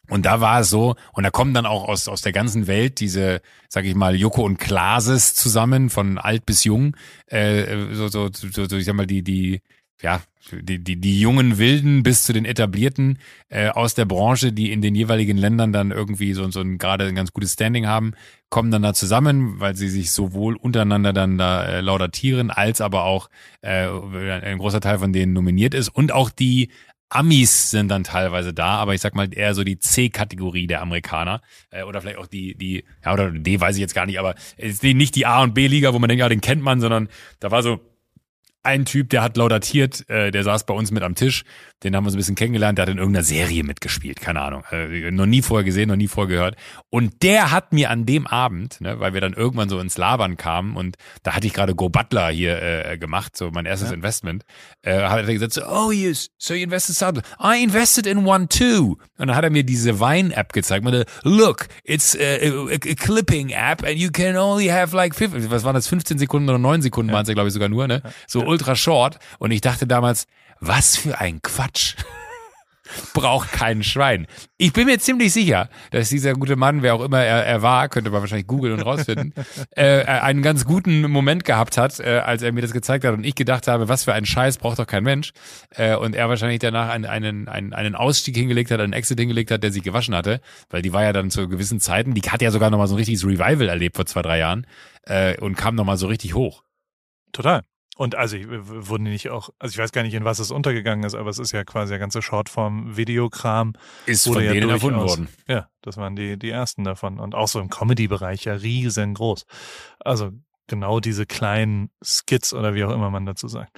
Und da war es so, und da kommen dann auch aus, aus der ganzen Welt diese, sag ich mal, Joko und Klases zusammen, von alt bis jung, äh, so, so, so, so, ich sag mal, die, die, ja, die, die, die jungen Wilden bis zu den etablierten äh, aus der Branche, die in den jeweiligen Ländern dann irgendwie so, so ein gerade ein ganz gutes Standing haben, kommen dann da zusammen, weil sie sich sowohl untereinander dann da äh, laudatieren, als aber auch äh, ein großer Teil von denen nominiert ist. Und auch die Amis sind dann teilweise da, aber ich sag mal eher so die C-Kategorie der Amerikaner äh, oder vielleicht auch die die ja oder D weiß ich jetzt gar nicht, aber es ist nicht die A und B Liga, wo man denkt, ja, den kennt man, sondern da war so ein Typ, der hat laudatiert, äh, der saß bei uns mit am Tisch, Den haben wir so ein bisschen kennengelernt. Der hat in irgendeiner Serie mitgespielt. Keine Ahnung. Äh, noch nie vorher gesehen, noch nie vorher gehört. Und der hat mir an dem Abend, ne, weil wir dann irgendwann so ins Labern kamen und da hatte ich gerade Go Butler hier äh, gemacht, so mein erstes ja. Investment, äh, hat er gesagt so, oh yes, so you invested something. I invested in one too. Und dann hat er mir diese Wein-App gezeigt. Meinte, look, it's a, a, a, clipping app and you can only have like 15, was waren das, 15 Sekunden oder 9 Sekunden ja. waren es ja, glaube ich, sogar nur, ne? So ultra short. Und ich dachte damals, was für ein Quatsch. Braucht kein Schwein. Ich bin mir ziemlich sicher, dass dieser gute Mann, wer auch immer er, er war, könnte man wahrscheinlich googeln und rausfinden, äh, einen ganz guten Moment gehabt hat, äh, als er mir das gezeigt hat und ich gedacht habe, was für ein Scheiß braucht doch kein Mensch. Äh, und er wahrscheinlich danach einen, einen, einen, einen Ausstieg hingelegt hat, einen Exit hingelegt hat, der sich gewaschen hatte, weil die war ja dann zu gewissen Zeiten, die hat ja sogar nochmal so ein richtiges Revival erlebt vor zwei, drei Jahren äh, und kam nochmal so richtig hoch. Total. Und also ich, wurden die nicht auch, also ich weiß gar nicht, in was es untergegangen ist, aber es ist ja quasi der ganze Shortform-Videokram. Ist von ja denen erfunden worden. Ja, das waren die, die ersten davon. Und auch so im Comedy-Bereich ja riesengroß. Also genau diese kleinen Skits oder wie auch immer man dazu sagt.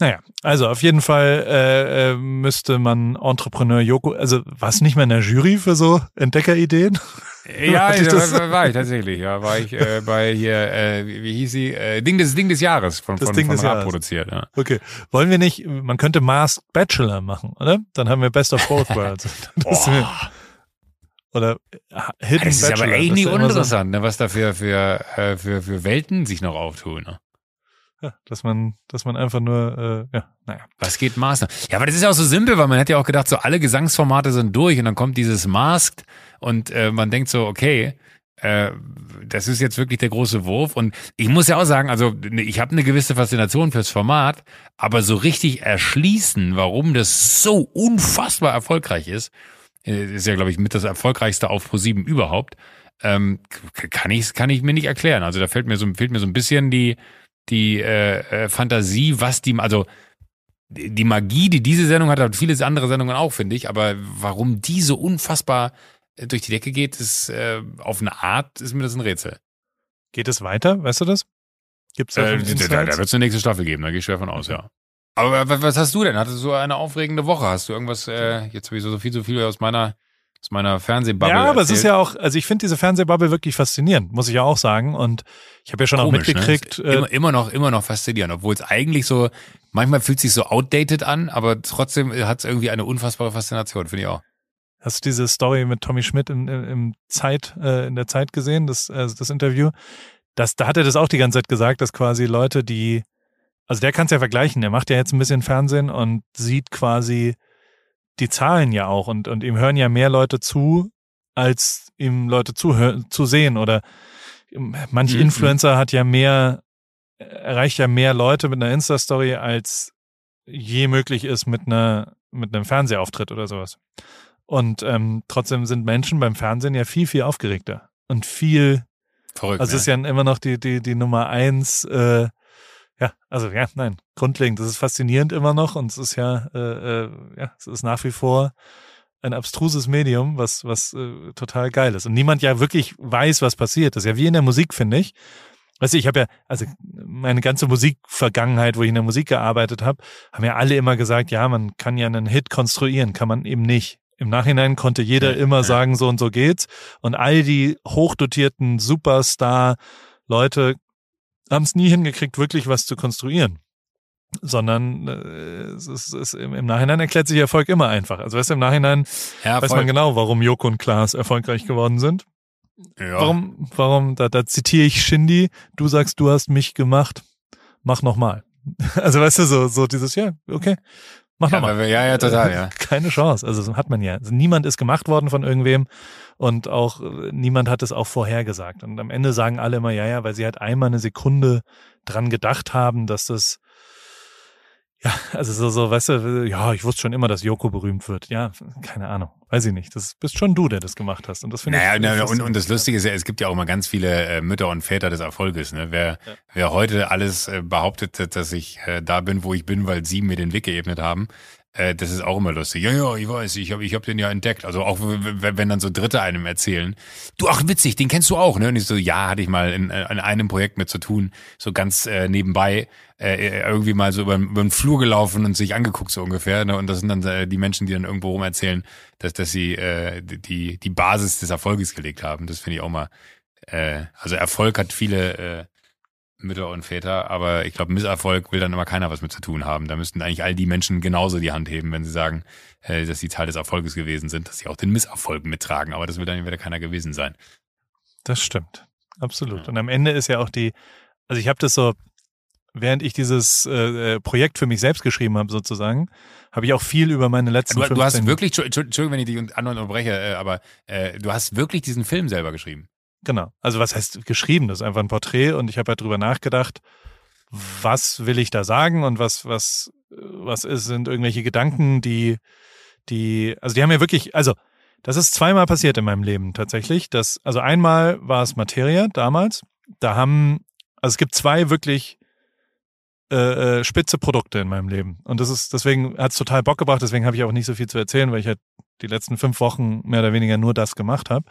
Naja, also auf jeden Fall äh, äh, müsste man Entrepreneur Joko, also was nicht mehr in der Jury für so Entdeckerideen? Ja, ich das? War, war ich tatsächlich. Ja, war ich äh, bei hier, äh, wie, hieß sie? Äh, Ding des Ding des Jahres von, das von, Ding von des Jahres. produziert. Ja. Okay, wollen wir nicht? Man könnte Masked Bachelor machen, oder? Dann haben wir Best of Both Worlds. oder Hidden Das ist Bachelor. aber echt nie uninteressant, ne, was da für, für, äh, für, für Welten sich noch auftun. Ne? Ja, dass man, dass man einfach nur, äh, ja, naja. Was geht Master? Ja, aber das ist ja auch so simpel, weil man hätte ja auch gedacht, so alle Gesangsformate sind durch und dann kommt dieses Masked und äh, man denkt so, okay, äh, das ist jetzt wirklich der große Wurf. Und ich muss ja auch sagen, also ich habe eine gewisse Faszination fürs Format, aber so richtig erschließen, warum das so unfassbar erfolgreich ist, äh, ist ja, glaube ich, mit das erfolgreichste auf Pro7 überhaupt, ähm, kann ich kann ich mir nicht erklären. Also da fällt mir so fehlt mir so ein bisschen die die äh, äh, Fantasie, was die, also die Magie, die diese Sendung hat, hat viele andere Sendungen auch, finde ich. Aber warum die so unfassbar äh, durch die Decke geht, ist äh, auf eine Art, ist mir das ein Rätsel. Geht es weiter? Weißt du das? Gibt's da, äh, da, da wird es eine nächste Staffel geben, da gehe ich schwer von aus, okay. ja. Aber was hast du denn? Hattest du so eine aufregende Woche? Hast du irgendwas, äh, jetzt sowieso so viel, so viel aus meiner aus meiner Fernsehbubble. Ja, aber erzählt. es ist ja auch, also ich finde diese Fernsehbubble wirklich faszinierend, muss ich ja auch sagen. Und ich habe ja schon Komisch, auch ne? mitgekriegt. Ne? Immer, immer noch, immer noch faszinierend, obwohl es eigentlich so, manchmal fühlt sich so outdated an, aber trotzdem hat es irgendwie eine unfassbare Faszination, finde ich auch. Hast du diese Story mit Tommy Schmidt in, im Zeit, äh, in der Zeit gesehen, das, äh, das Interview? Das, da hat er das auch die ganze Zeit gesagt, dass quasi Leute, die, also der kann es ja vergleichen, der macht ja jetzt ein bisschen Fernsehen und sieht quasi die Zahlen ja auch und, und ihm hören ja mehr Leute zu, als ihm Leute zuhören, zu sehen oder manch mhm. Influencer hat ja mehr, erreicht ja mehr Leute mit einer Insta-Story, als je möglich ist mit einer, mit einem Fernsehauftritt oder sowas. Und ähm, trotzdem sind Menschen beim Fernsehen ja viel, viel aufgeregter und viel Verrückt, also es ist ja immer noch die, die, die Nummer eins äh, ja, also ja, nein, grundlegend. Das ist faszinierend immer noch und es ist ja, äh, äh, ja, es ist nach wie vor ein abstruses Medium, was, was äh, total geil ist. Und niemand ja wirklich weiß, was passiert. Das ist ja wie in der Musik, finde ich. Weißt du, ich habe ja, also meine ganze Musikvergangenheit, wo ich in der Musik gearbeitet habe, haben ja alle immer gesagt, ja, man kann ja einen Hit konstruieren, kann man eben nicht. Im Nachhinein konnte jeder immer sagen, so und so geht's. Und all die hochdotierten Superstar-Leute haben es nie hingekriegt, wirklich was zu konstruieren. Sondern äh, es ist, es, im, im Nachhinein erklärt sich Erfolg immer einfach. Also weißt du, im Nachhinein ja, weiß man genau, warum Joko und Klaas erfolgreich geworden sind. Ja. Warum, warum, da, da zitiere ich Shindy, du sagst, du hast mich gemacht, mach nochmal. Also weißt du, so, so dieses, ja, okay, mach nochmal. Ja, ja, total, ja. Keine Chance, also hat man ja. Also niemand ist gemacht worden von irgendwem und auch äh, niemand hat es auch vorhergesagt. Und am Ende sagen alle immer, ja, ja, weil sie halt einmal eine Sekunde dran gedacht haben, dass das ja, also so, so, weißt du, ja, ich wusste schon immer, dass Joko berühmt wird. Ja, keine Ahnung, weiß ich nicht. Das bist schon du, der das gemacht hast. Und das finde naja, ich. Naja, und, und das Lustige ist ja, es gibt ja auch immer ganz viele äh, Mütter und Väter des Erfolges. Ne? Wer, ja. wer heute alles äh, behauptet, dass ich äh, da bin, wo ich bin, weil sie mir den Weg geebnet haben, Äh, das ist auch immer lustig. Ja, ja, ich weiß, ich habe ich hab den ja entdeckt. Also auch wenn, dann so Dritte einem erzählen, du, ach witzig, den kennst du auch, ne? Und ich so, ja, hatte ich mal in, in einem Projekt mit zu tun, so ganz äh, nebenbei, äh, irgendwie mal so über, über den Flur gelaufen und sich angeguckt so ungefähr. Ne? Und das sind dann äh, die Menschen, die dann irgendwo rum erzählen, dass, dass sie äh, die, die Basis des Erfolges gelegt haben. Das finde ich auch mal. Äh, also Erfolg hat viele äh, Mütter und Väter, aber ich glaube, Misserfolg will dann immer keiner was mit zu tun haben. Da müssten eigentlich all die Menschen genauso die Hand heben, wenn sie sagen, äh, dass sie Teil des Erfolges gewesen sind, dass sie auch den Misserfolg mittragen. Aber das will dann wieder keiner gewesen sein. Das stimmt. Absolut. Und am Ende ist ja auch die, also ich habe das so, während ich dieses äh, äh Projekt für mich selbst geschrieben habe, sozusagen, habe ich auch viel über meine letzten du, du hast wirklich, Entschuldigung, wenn ich dich anderen unterbreche, äh, aber äh, du hast wirklich diesen Film selber geschrieben. Genau. Also was heißt geschrieben? Das ist einfach ein Porträt und ich habe halt drüber nachgedacht, was will ich da sagen und was, was, was ist, sind irgendwelche Gedanken, die, die, also die haben ja wirklich, also das ist zweimal passiert in meinem Leben tatsächlich. Das, also einmal war es Materia damals. Da haben, also es gibt zwei wirklich äh, äh spitze Produkte in meinem Leben. Und das ist, deswegen hat es total Bock gebracht, deswegen habe ich auch nicht so viel zu erzählen, weil ich halt die letzten fünf Wochen mehr oder weniger nur das gemacht habe.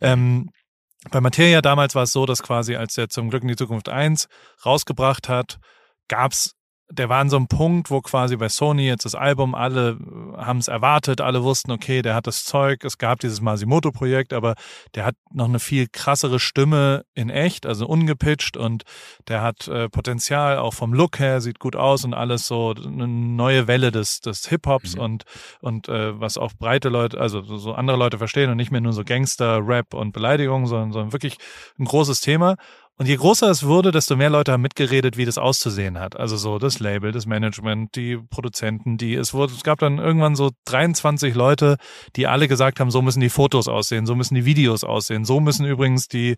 Ähm, bei Materia damals war es so, dass quasi, als er zum Glück in die Zukunft 1 rausgebracht hat, gab es der war an so einem Punkt, wo quasi bei Sony jetzt das Album, alle äh, haben es erwartet, alle wussten, okay, der hat das Zeug, es gab dieses Masimoto-Projekt, aber der hat noch eine viel krassere Stimme in echt, also ungepitcht und der hat äh, Potenzial, auch vom Look her, sieht gut aus und alles so eine neue Welle des, des Hip-Hops mhm. und, und äh, was auch breite Leute, also so andere Leute verstehen und nicht mehr nur so Gangster, Rap und Beleidigung, sondern, sondern wirklich ein großes Thema. Und je größer es wurde, desto mehr Leute haben mitgeredet, wie das auszusehen hat. Also so das Label, das Management, die Produzenten, die es wurde, es gab dann irgendwann so 23 Leute, die alle gesagt haben, so müssen die Fotos aussehen, so müssen die Videos aussehen, so müssen übrigens die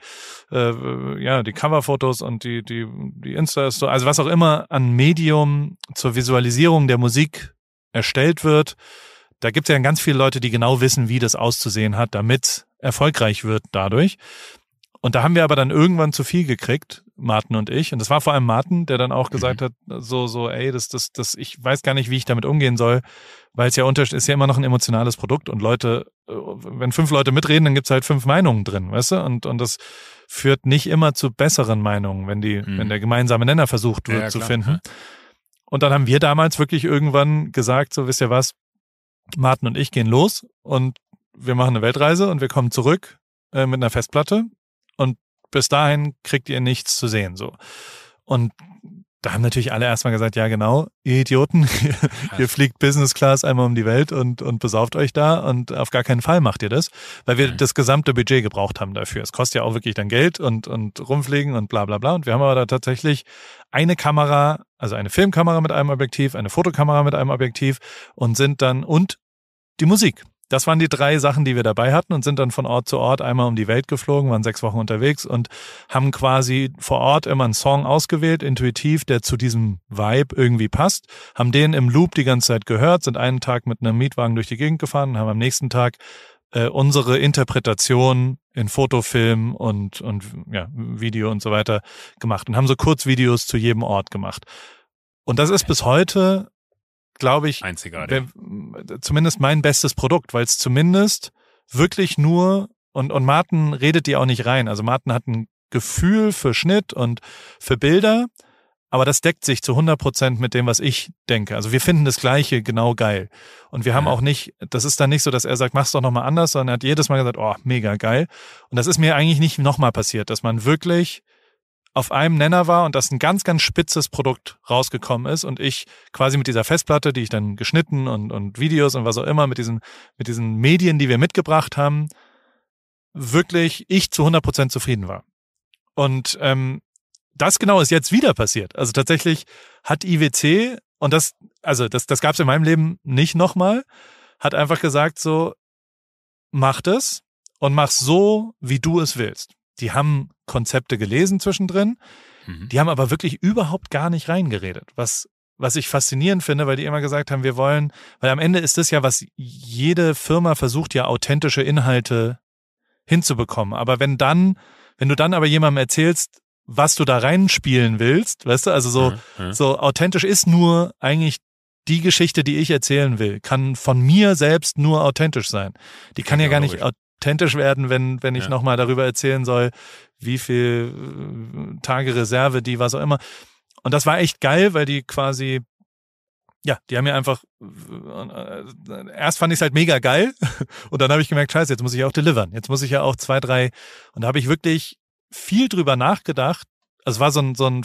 äh, ja die Coverfotos und die die die Insta also was auch immer an Medium zur Visualisierung der Musik erstellt wird. Da gibt es ja ganz viele Leute, die genau wissen, wie das auszusehen hat, damit erfolgreich wird dadurch. Und da haben wir aber dann irgendwann zu viel gekriegt, Martin und ich. Und das war vor allem Martin, der dann auch mhm. gesagt hat, so, so, ey, das, das, das, ich weiß gar nicht, wie ich damit umgehen soll, weil es ja unter, ist ja immer noch ein emotionales Produkt und Leute, äh, wenn fünf Leute mitreden, dann gibt's halt fünf Meinungen drin, weißt du? Und, und das führt nicht immer zu besseren Meinungen, wenn die, mhm. wenn der gemeinsame Nenner versucht wird ja, zu klar. finden. Und dann haben wir damals wirklich irgendwann gesagt, so, wisst ihr was, Martin und ich gehen los und wir machen eine Weltreise und wir kommen zurück äh, mit einer Festplatte und bis dahin kriegt ihr nichts zu sehen, so. Und da haben natürlich alle erstmal gesagt, ja genau, ihr Idioten, ihr, fliegt Business Class einmal um die Welt und, und besauft euch da und auf gar keinen Fall macht ihr das, weil wir mhm. das gesamte Budget gebraucht haben dafür. Es kostet ja auch wirklich dann Geld und, und rumfliegen und bla bla bla. Und wir haben aber da tatsächlich eine Kamera, also eine Filmkamera mit einem Objektiv, eine Fotokamera mit einem Objektiv und sind dann und die Musik. Das waren die drei Sachen, die wir dabei hatten und sind dann von Ort zu Ort einmal um die Welt geflogen, waren sechs Wochen unterwegs und haben quasi vor Ort immer einen Song ausgewählt, intuitiv, der zu diesem Vibe irgendwie passt, haben den im Loop die ganze Zeit gehört, sind einen Tag mit einem Mietwagen durch die Gegend gefahren und haben am nächsten Tag äh, unsere Interpretation in Fotofilm und, und ja, Video und so weiter gemacht und haben so Kurzvideos zu jedem Ort gemacht. Und das ist bis heute glaube ich, Einzigartig. zumindest mein bestes Produkt, weil es zumindest wirklich nur und, und Martin redet die auch nicht rein. Also Martin hat ein Gefühl für Schnitt und für Bilder, aber das deckt sich zu 100 Prozent mit dem, was ich denke. Also wir finden das Gleiche genau geil. Und wir haben auch nicht, das ist dann nicht so, dass er sagt, mach's doch nochmal anders, sondern er hat jedes Mal gesagt, oh, mega geil. Und das ist mir eigentlich nicht nochmal passiert, dass man wirklich auf einem Nenner war und dass ein ganz, ganz spitzes Produkt rausgekommen ist und ich quasi mit dieser Festplatte, die ich dann geschnitten und, und Videos und was auch immer, mit diesen, mit diesen Medien, die wir mitgebracht haben, wirklich ich zu 100 Prozent zufrieden war. Und ähm, das genau ist jetzt wieder passiert. Also tatsächlich hat IWC, und das, also das, das gab es in meinem Leben nicht nochmal, hat einfach gesagt so, mach das und mach so, wie du es willst die haben Konzepte gelesen zwischendrin, mhm. die haben aber wirklich überhaupt gar nicht reingeredet, was was ich faszinierend finde, weil die immer gesagt haben, wir wollen, weil am Ende ist das ja, was jede Firma versucht, ja authentische Inhalte hinzubekommen. Aber wenn dann, wenn du dann aber jemandem erzählst, was du da reinspielen willst, weißt du, also so, mhm. so authentisch ist nur eigentlich die Geschichte, die ich erzählen will, kann von mir selbst nur authentisch sein. Die kann ja, ja gar nicht authentisch werden, wenn, wenn ich ja. nochmal darüber erzählen soll, wie viel äh, Tage Reserve, die, was auch immer. Und das war echt geil, weil die quasi ja, die haben mir einfach, äh, erst fand ich es halt mega geil und dann habe ich gemerkt, scheiße, jetzt muss ich auch delivern. Jetzt muss ich ja auch zwei, drei, und da habe ich wirklich viel drüber nachgedacht. Also es war so ein, so ein,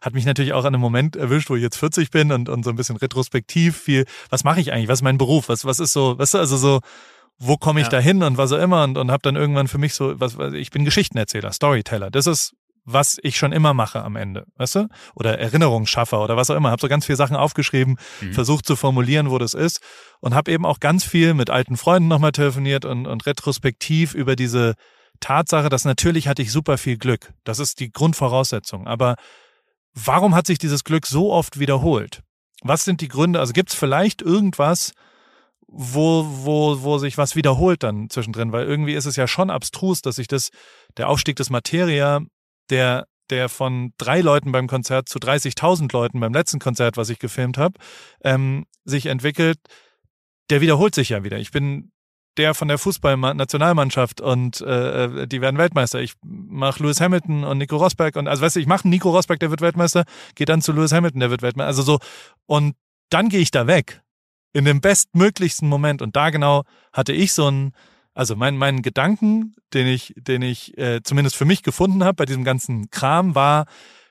hat mich natürlich auch an einem Moment erwischt, wo ich jetzt 40 bin und, und so ein bisschen retrospektiv viel, was mache ich eigentlich, was ist mein Beruf, was, was ist so, weißt du, also so, wo komme ich ja. da hin und was auch immer und, und habe dann irgendwann für mich so, was, was ich bin Geschichtenerzähler, Storyteller. Das ist was ich schon immer mache am Ende, weißt du? Oder Erinnerungsschaffer oder was auch immer. Habe so ganz viele Sachen aufgeschrieben, mhm. versucht zu formulieren, wo das ist und habe eben auch ganz viel mit alten Freunden nochmal telefoniert und, und retrospektiv über diese Tatsache, dass natürlich hatte ich super viel Glück. Das ist die Grundvoraussetzung. Aber warum hat sich dieses Glück so oft wiederholt? Was sind die Gründe? Also gibt es vielleicht irgendwas, wo, wo, wo sich was wiederholt dann zwischendrin? Weil irgendwie ist es ja schon abstrus, dass sich das, der Aufstieg des Materia der, der von drei Leuten beim Konzert zu 30.000 Leuten beim letzten Konzert, was ich gefilmt habe, ähm, sich entwickelt, der wiederholt sich ja wieder. Ich bin der von der Fußballnationalmannschaft und äh, äh, die werden Weltmeister. Ich mache Lewis Hamilton und Nico Rosberg und also weißt du, ich mache Nico Rosberg, der wird Weltmeister, geht dann zu Lewis Hamilton, der wird Weltmeister. Also so und dann gehe ich da weg in dem bestmöglichsten Moment und da genau hatte ich so ein also mein, mein Gedanken, den ich, den ich äh, zumindest für mich gefunden habe bei diesem ganzen Kram, war,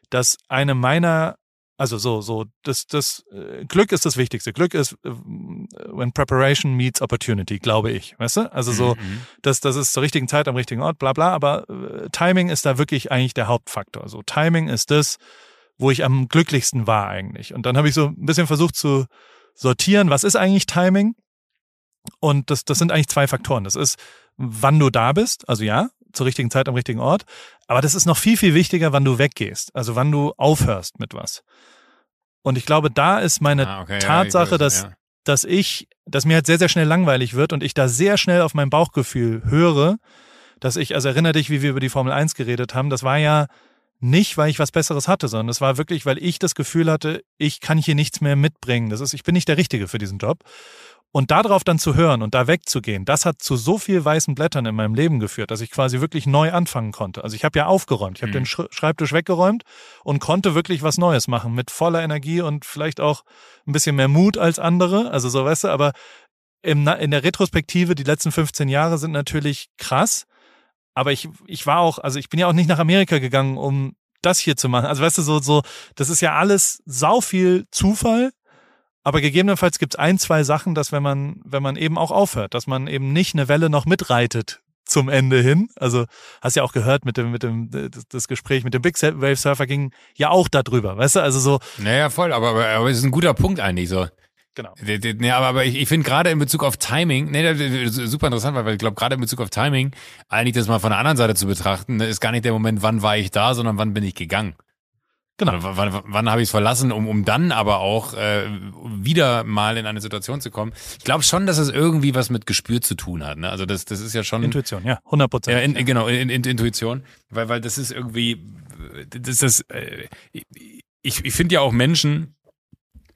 dass eine meiner, also so, so, das, das äh, Glück ist das Wichtigste. Glück ist äh, when preparation meets opportunity, glaube ich. Weißt du? Also so, mhm. mhm. das, das ist zur richtigen Zeit am richtigen Ort, bla bla, aber äh, Timing ist da wirklich eigentlich der Hauptfaktor. So, Timing ist das, wo ich am glücklichsten war eigentlich. Und dann habe ich so ein bisschen versucht zu sortieren, was ist eigentlich Timing? Und das, das sind eigentlich zwei Faktoren. Das ist, wann du da bist, also ja, zur richtigen Zeit am richtigen Ort. Aber das ist noch viel, viel wichtiger, wann du weggehst. Also wann du aufhörst mit was. Und ich glaube, da ist meine ah, okay, Tatsache, ja, dass, ja. dass ich, dass mir halt sehr, sehr schnell langweilig wird und ich da sehr schnell auf mein Bauchgefühl höre, dass ich, also erinnere dich, wie wir über die Formel 1 geredet haben, das war ja nicht, weil ich was Besseres hatte, sondern es war wirklich, weil ich das Gefühl hatte, ich kann hier nichts mehr mitbringen. Das ist, ich bin nicht der Richtige für diesen Job. Und darauf dann zu hören und da wegzugehen, das hat zu so viel weißen Blättern in meinem Leben geführt, dass ich quasi wirklich neu anfangen konnte. Also ich habe ja aufgeräumt, ich habe mhm. den Schreibtisch weggeräumt und konnte wirklich was Neues machen mit voller Energie und vielleicht auch ein bisschen mehr Mut als andere. Also so weißt du, aber in der Retrospektive, die letzten 15 Jahre sind natürlich krass. Aber ich, ich war auch, also ich bin ja auch nicht nach Amerika gegangen, um das hier zu machen. Also weißt du, so, so, das ist ja alles sau viel Zufall aber gegebenenfalls gibt es ein, zwei Sachen, dass wenn man, wenn man eben auch aufhört, dass man eben nicht eine Welle noch mitreitet zum Ende hin. Also hast ja auch gehört mit dem, mit dem, das Gespräch mit dem Big Wave Surfer ging ja auch darüber, weißt du? Also so. Naja, voll, aber, aber, es ist ein guter Punkt eigentlich so. Genau. Ja, aber, aber ich, ich finde gerade in Bezug auf Timing, nee, super interessant, weil ich glaube, gerade in Bezug auf Timing, eigentlich das mal von der anderen Seite zu betrachten, ne, ist gar nicht der Moment, wann war ich da, sondern wann bin ich gegangen. Genau. W wann, wann habe ich es verlassen, um, um dann aber auch äh, wieder mal in eine Situation zu kommen? Ich glaube schon, dass es irgendwie was mit Gespür zu tun hat. Ne? Also das, das ist ja schon Intuition, ja, 100 Prozent. Ja, in, genau, in, in, Intuition, weil, weil das ist irgendwie, das ist, äh, ich, ich finde ja auch Menschen,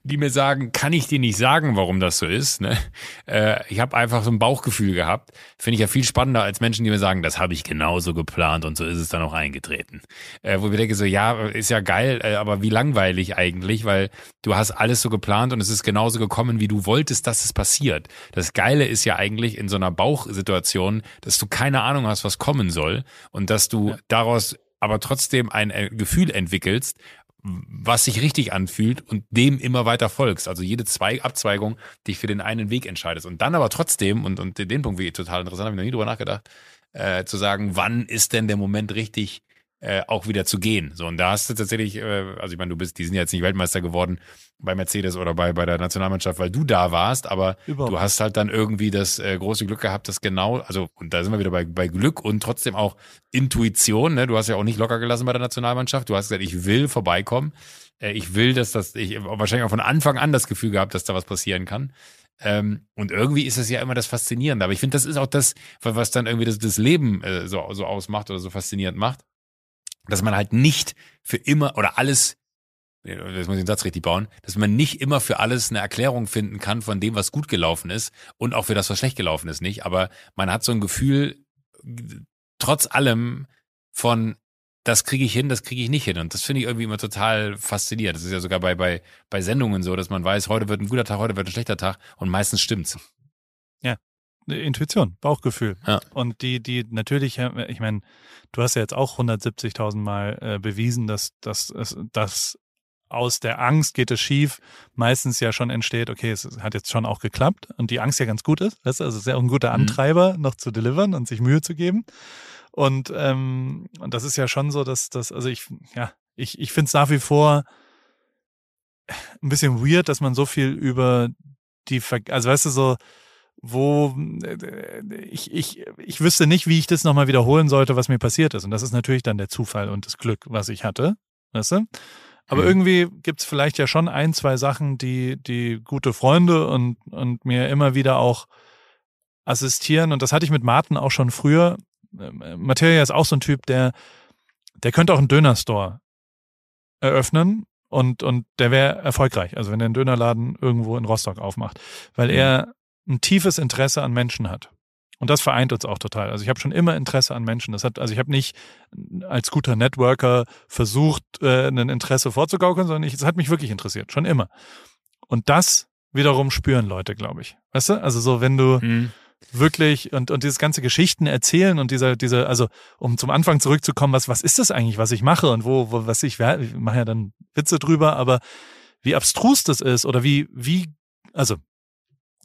die mir sagen, kann ich dir nicht sagen, warum das so ist. Ne? Äh, ich habe einfach so ein Bauchgefühl gehabt. Finde ich ja viel spannender als Menschen, die mir sagen, das habe ich genauso geplant und so ist es dann auch eingetreten. Äh, wo wir denken so, ja, ist ja geil, äh, aber wie langweilig eigentlich, weil du hast alles so geplant und es ist genauso gekommen, wie du wolltest, dass es passiert. Das Geile ist ja eigentlich in so einer Bauchsituation, dass du keine Ahnung hast, was kommen soll und dass du ja. daraus aber trotzdem ein äh, Gefühl entwickelst, was sich richtig anfühlt und dem immer weiter folgst. Also jede zwei Abzweigung dich für den einen Weg entscheidest. Und dann aber trotzdem, und, und den Punkt wie total interessant, habe ich noch nie drüber nachgedacht, äh, zu sagen, wann ist denn der Moment richtig, äh, auch wieder zu gehen. So, und da hast du tatsächlich, äh, also ich meine, du bist, die sind ja jetzt nicht Weltmeister geworden bei Mercedes oder bei, bei der Nationalmannschaft, weil du da warst, aber Überhaupt. du hast halt dann irgendwie das äh, große Glück gehabt, dass genau, also, und da sind wir wieder bei, bei Glück und trotzdem auch Intuition, ne? Du hast ja auch nicht locker gelassen bei der Nationalmannschaft. Du hast gesagt, ich will vorbeikommen. Äh, ich will, dass das, ich wahrscheinlich auch von Anfang an das Gefühl gehabt, dass da was passieren kann. Ähm, und irgendwie ist es ja immer das Faszinierende. Aber ich finde, das ist auch das, was dann irgendwie das, das Leben äh, so, so ausmacht oder so faszinierend macht dass man halt nicht für immer oder alles das muss ich den Satz richtig bauen, dass man nicht immer für alles eine Erklärung finden kann von dem, was gut gelaufen ist und auch für das, was schlecht gelaufen ist, nicht. Aber man hat so ein Gefühl, trotz allem von, das kriege ich hin, das kriege ich nicht hin. Und das finde ich irgendwie immer total faszinierend. Das ist ja sogar bei, bei, bei Sendungen so, dass man weiß, heute wird ein guter Tag, heute wird ein schlechter Tag und meistens stimmt's. Intuition, Bauchgefühl. Ja. Und die, die natürlich, ich meine, du hast ja jetzt auch 170.000 Mal äh, bewiesen, dass, dass, dass aus der Angst geht es schief, meistens ja schon entsteht, okay, es hat jetzt schon auch geklappt und die Angst ja ganz gut ist. Das ist also sehr ein guter mhm. Antreiber, mhm. noch zu delivern und sich Mühe zu geben. Und, ähm, und das ist ja schon so, dass das, also ich, ja, ich, ich finde es nach wie vor ein bisschen weird, dass man so viel über die, Ver also weißt du, so, wo ich, ich, ich wüsste nicht, wie ich das nochmal wiederholen sollte, was mir passiert ist. Und das ist natürlich dann der Zufall und das Glück, was ich hatte. Weißt du? Aber mhm. irgendwie gibt's vielleicht ja schon ein, zwei Sachen, die, die gute Freunde und, und mir immer wieder auch assistieren. Und das hatte ich mit Martin auch schon früher. Ähm, Materia ist auch so ein Typ, der, der könnte auch einen Dönerstore eröffnen und, und der wäre erfolgreich. Also wenn er einen Dönerladen irgendwo in Rostock aufmacht, weil mhm. er ein tiefes Interesse an Menschen hat. Und das vereint uns auch total. Also ich habe schon immer Interesse an Menschen. Das hat, also ich habe nicht als guter Networker versucht, äh, ein Interesse vorzugaukeln, sondern es hat mich wirklich interessiert, schon immer. Und das wiederum spüren Leute, glaube ich. Weißt du? Also so, wenn du mhm. wirklich und, und dieses ganze Geschichten erzählen und dieser, diese, also um zum Anfang zurückzukommen, was, was ist das eigentlich, was ich mache und wo, wo was ich, ich mache ja dann Witze drüber, aber wie abstrus das ist oder wie, wie, also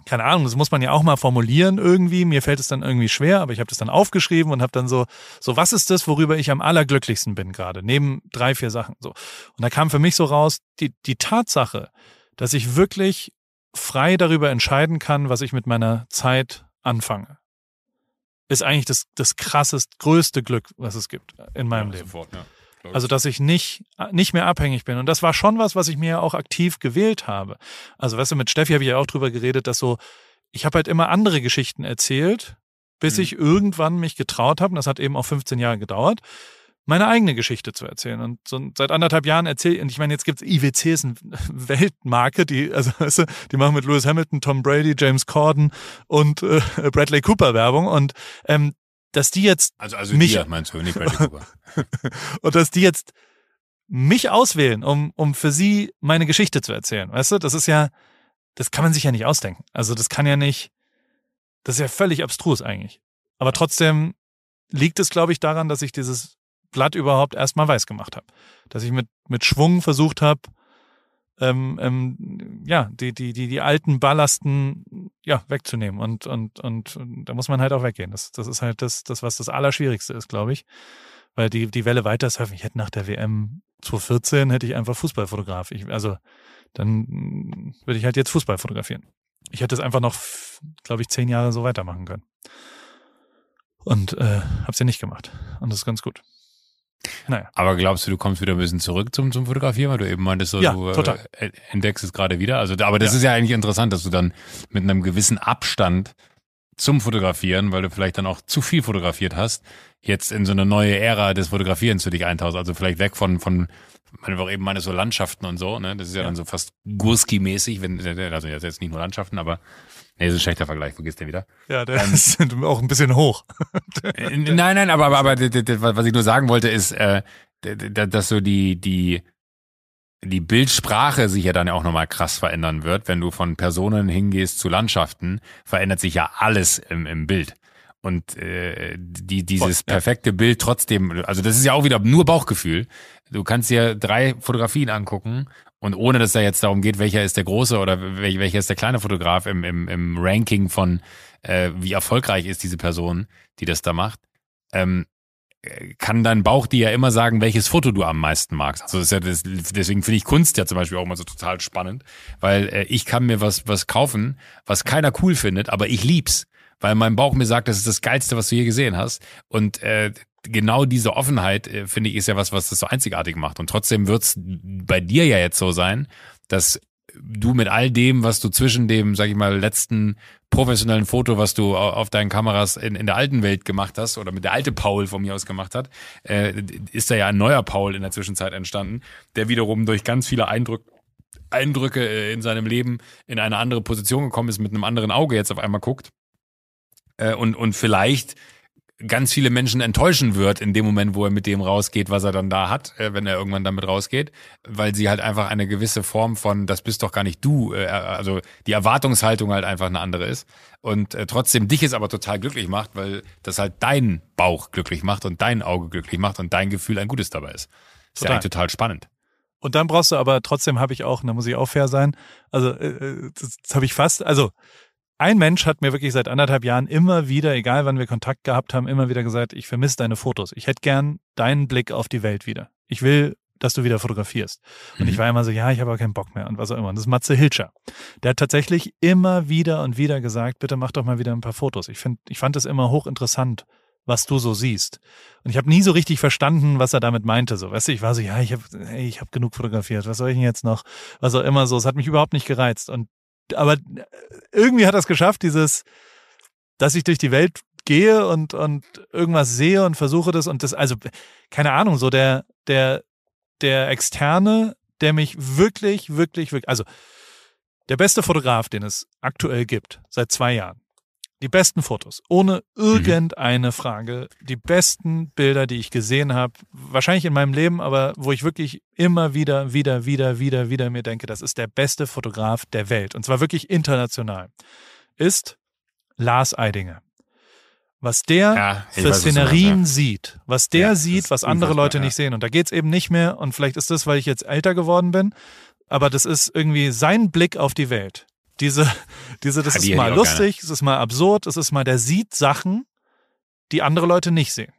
keine Ahnung, das muss man ja auch mal formulieren irgendwie. Mir fällt es dann irgendwie schwer, aber ich habe das dann aufgeschrieben und habe dann so, so was ist das, worüber ich am allerglücklichsten bin gerade, neben drei, vier Sachen so. Und da kam für mich so raus, die, die Tatsache, dass ich wirklich frei darüber entscheiden kann, was ich mit meiner Zeit anfange, ist eigentlich das, das krassest, größte Glück, was es gibt in meinem ja, Leben. Sofort, ja. Also, dass ich nicht, nicht mehr abhängig bin. Und das war schon was, was ich mir auch aktiv gewählt habe. Also, weißt du, mit Steffi habe ich ja auch drüber geredet, dass so, ich habe halt immer andere Geschichten erzählt, bis mhm. ich irgendwann mich getraut habe, und das hat eben auch 15 Jahre gedauert, meine eigene Geschichte zu erzählen. Und so seit anderthalb Jahren erzähle und ich meine, jetzt gibt's IWC ist eine Weltmarke, die, also weißt du, die machen mit Lewis Hamilton, Tom Brady, James Corden und äh, Bradley Cooper Werbung. Und ähm, dass die jetzt also also mich dir, meinst du nicht Bradley Cooper und dass die jetzt mich auswählen, um um für sie meine Geschichte zu erzählen, weißt du? Das ist ja das kann man sich ja nicht ausdenken. Also das kann ja nicht das ist ja völlig abstrus eigentlich. Aber trotzdem liegt es glaube ich daran, dass ich dieses Blatt überhaupt erstmal weiß gemacht habe, dass ich mit mit Schwung versucht habe ähm, ähm, ja, die, die, die, die alten Ballasten ja, wegzunehmen. Und, und, und, und da muss man halt auch weggehen. Das, das ist halt das, das, was das Allerschwierigste ist, glaube ich. Weil die, die Welle weiter surfen. Ich hätte nach der WM 2014 hätte ich einfach Fußballfotograf. Ich, also dann würde ich halt jetzt Fußball fotografieren. Ich hätte es einfach noch, glaube ich, zehn Jahre so weitermachen können. Und äh, habe es ja nicht gemacht. Und das ist ganz gut. Naja. Aber glaubst du, du kommst wieder ein bisschen zurück zum, zum Fotografieren, weil du eben meintest, so, ja, du total. Äh, entdeckst es gerade wieder. Also, aber das ja. ist ja eigentlich interessant, dass du dann mit einem gewissen Abstand zum Fotografieren, weil du vielleicht dann auch zu viel fotografiert hast, jetzt in so eine neue Ära des Fotografierens für dich eintauchst. Also vielleicht weg von, von man eben meine so Landschaften und so, ne? Das ist ja, ja. dann so fast Gurski-mäßig, wenn, also jetzt nicht nur Landschaften, aber Nee, das ist ein schlechter Vergleich, vergiss den wieder. Ja, der ähm, ist auch ein bisschen hoch. Äh, nein, nein, aber, aber, aber was ich nur sagen wollte, ist, äh, dass so die, die, die Bildsprache sich ja dann auch nochmal krass verändern wird. Wenn du von Personen hingehst zu Landschaften, verändert sich ja alles im, im Bild. Und äh, die, dieses perfekte Bild trotzdem, also das ist ja auch wieder nur Bauchgefühl. Du kannst dir drei Fotografien angucken und ohne dass da jetzt darum geht, welcher ist der große oder welcher ist der kleine Fotograf im, im, im Ranking von, äh, wie erfolgreich ist diese Person, die das da macht, ähm, kann dein Bauch dir ja immer sagen, welches Foto du am meisten magst. Also das ist ja das, deswegen finde ich Kunst ja zum Beispiel auch immer so total spannend, weil äh, ich kann mir was was kaufen, was keiner cool findet, aber ich lieb's, weil mein Bauch mir sagt, das ist das geilste, was du je gesehen hast. Und äh, genau diese Offenheit, äh, finde ich, ist ja was, was das so einzigartig macht. Und trotzdem wird's bei dir ja jetzt so sein, dass du mit all dem, was du zwischen dem, sag ich mal, letzten professionellen Foto, was du auf deinen Kameras in, in der alten Welt gemacht hast oder mit der alte Paul von mir aus gemacht hat, äh, ist da ja ein neuer Paul in der Zwischenzeit entstanden, der wiederum durch ganz viele Eindrücke Eindrücke äh, in seinem Leben in eine andere Position gekommen ist, mit einem anderen Auge jetzt auf einmal guckt äh, und, und vielleicht ganz viele Menschen enttäuschen wird in dem Moment, wo er mit dem rausgeht, was er dann da hat, äh, wenn er irgendwann damit rausgeht, weil sie halt einfach eine gewisse Form von, das bist doch gar nicht du, äh, also die Erwartungshaltung halt einfach eine andere ist und äh, trotzdem dich es aber total glücklich macht, weil das halt dein Bauch glücklich macht und dein Auge glücklich macht und dein Gefühl ein gutes dabei ist. Ist total. ja eigentlich total spannend. Und dann brauchst du aber trotzdem habe ich auch, da muss ich auch fair sein. Also äh, äh das, das habe ich fast, also ein Mensch hat mir wirklich seit anderthalb Jahren immer wieder, egal wann wir Kontakt gehabt haben, immer wieder gesagt, ich vermisse deine Fotos. Ich hätte gern deinen Blick auf die Welt wieder. Ich will, dass du wieder fotografierst. Und ich mhm. war immer so, ja, ich habe aber keinen Bock mehr und was auch immer. Und das ist Matze Hilscher. Der hat tatsächlich immer wieder und wieder gesagt, bitte mach doch mal wieder ein paar Fotos. Ich finde, ich fand das immer hochinteressant, was du so siehst. Und ich habe nie so richtig verstanden, was er damit meinte. So, weißt du, ich war so, ja, ich habe, hey, ich habe genug fotografiert. Was soll ich denn jetzt noch? Was auch immer so. Es hat mich überhaupt nicht gereizt. Und aber irgendwie hat es geschafft, dieses, dass ich durch die Welt gehe und, und irgendwas sehe und versuche das und das, also, keine Ahnung, so der, der, der Externe, der mich wirklich, wirklich, wirklich, also, der beste Fotograf, den es aktuell gibt, seit zwei Jahren, die besten Fotos, ohne irgendeine mhm. Frage. Die besten Bilder, die ich gesehen habe, wahrscheinlich in meinem Leben, aber wo ich wirklich immer wieder, wieder, wieder, wieder, wieder mir denke, das ist der beste Fotograf der Welt. Und zwar wirklich international. Ist Lars Eidinger. Was der ja, für Szenerien was sieht, was der ja, sieht, was andere Leute ja. nicht sehen. Und da geht's eben nicht mehr, und vielleicht ist das, weil ich jetzt älter geworden bin, aber das ist irgendwie sein Blick auf die Welt. Diese, diese, das ja, die ist mal lustig, es ist mal absurd, es ist mal, der sieht Sachen, die andere Leute nicht sehen.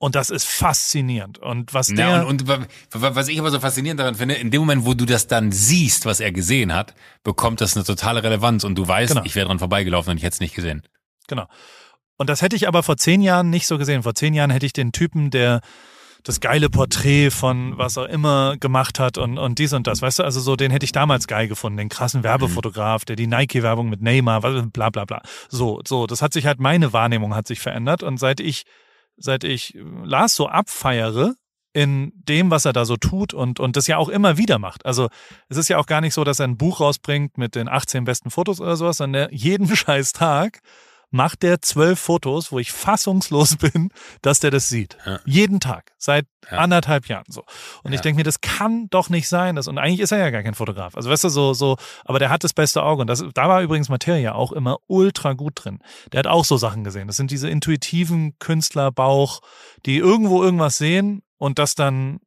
Und das ist faszinierend. Und was der. Ja, und, und, was ich aber so faszinierend daran finde, in dem Moment, wo du das dann siehst, was er gesehen hat, bekommt das eine totale Relevanz und du weißt, genau. ich wäre dran vorbeigelaufen und ich hätte es nicht gesehen. Genau. Und das hätte ich aber vor zehn Jahren nicht so gesehen. Vor zehn Jahren hätte ich den Typen, der das geile Porträt von was auch immer gemacht hat und, und dies und das. Weißt du, also so, den hätte ich damals geil gefunden, den krassen Werbefotograf, der die Nike-Werbung mit Neymar, bla bla bla. So, so, das hat sich halt, meine Wahrnehmung hat sich verändert und seit ich, seit ich Lars so abfeiere, in dem, was er da so tut und, und das ja auch immer wieder macht. Also es ist ja auch gar nicht so, dass er ein Buch rausbringt mit den 18 besten Fotos oder sowas, sondern jeden scheiß Tag macht der zwölf Fotos, wo ich fassungslos bin, dass der das sieht. Ja. Jeden Tag, seit ja. anderthalb Jahren so. Und ja. ich denke mir, das kann doch nicht sein. Das, und eigentlich ist er ja gar kein Fotograf. Also weißt du, so, so, aber der hat das beste Auge. Und das, da war übrigens Materia auch immer ultra gut drin. Der hat auch so Sachen gesehen. Das sind diese intuitiven Künstlerbauch, die irgendwo irgendwas sehen und das dann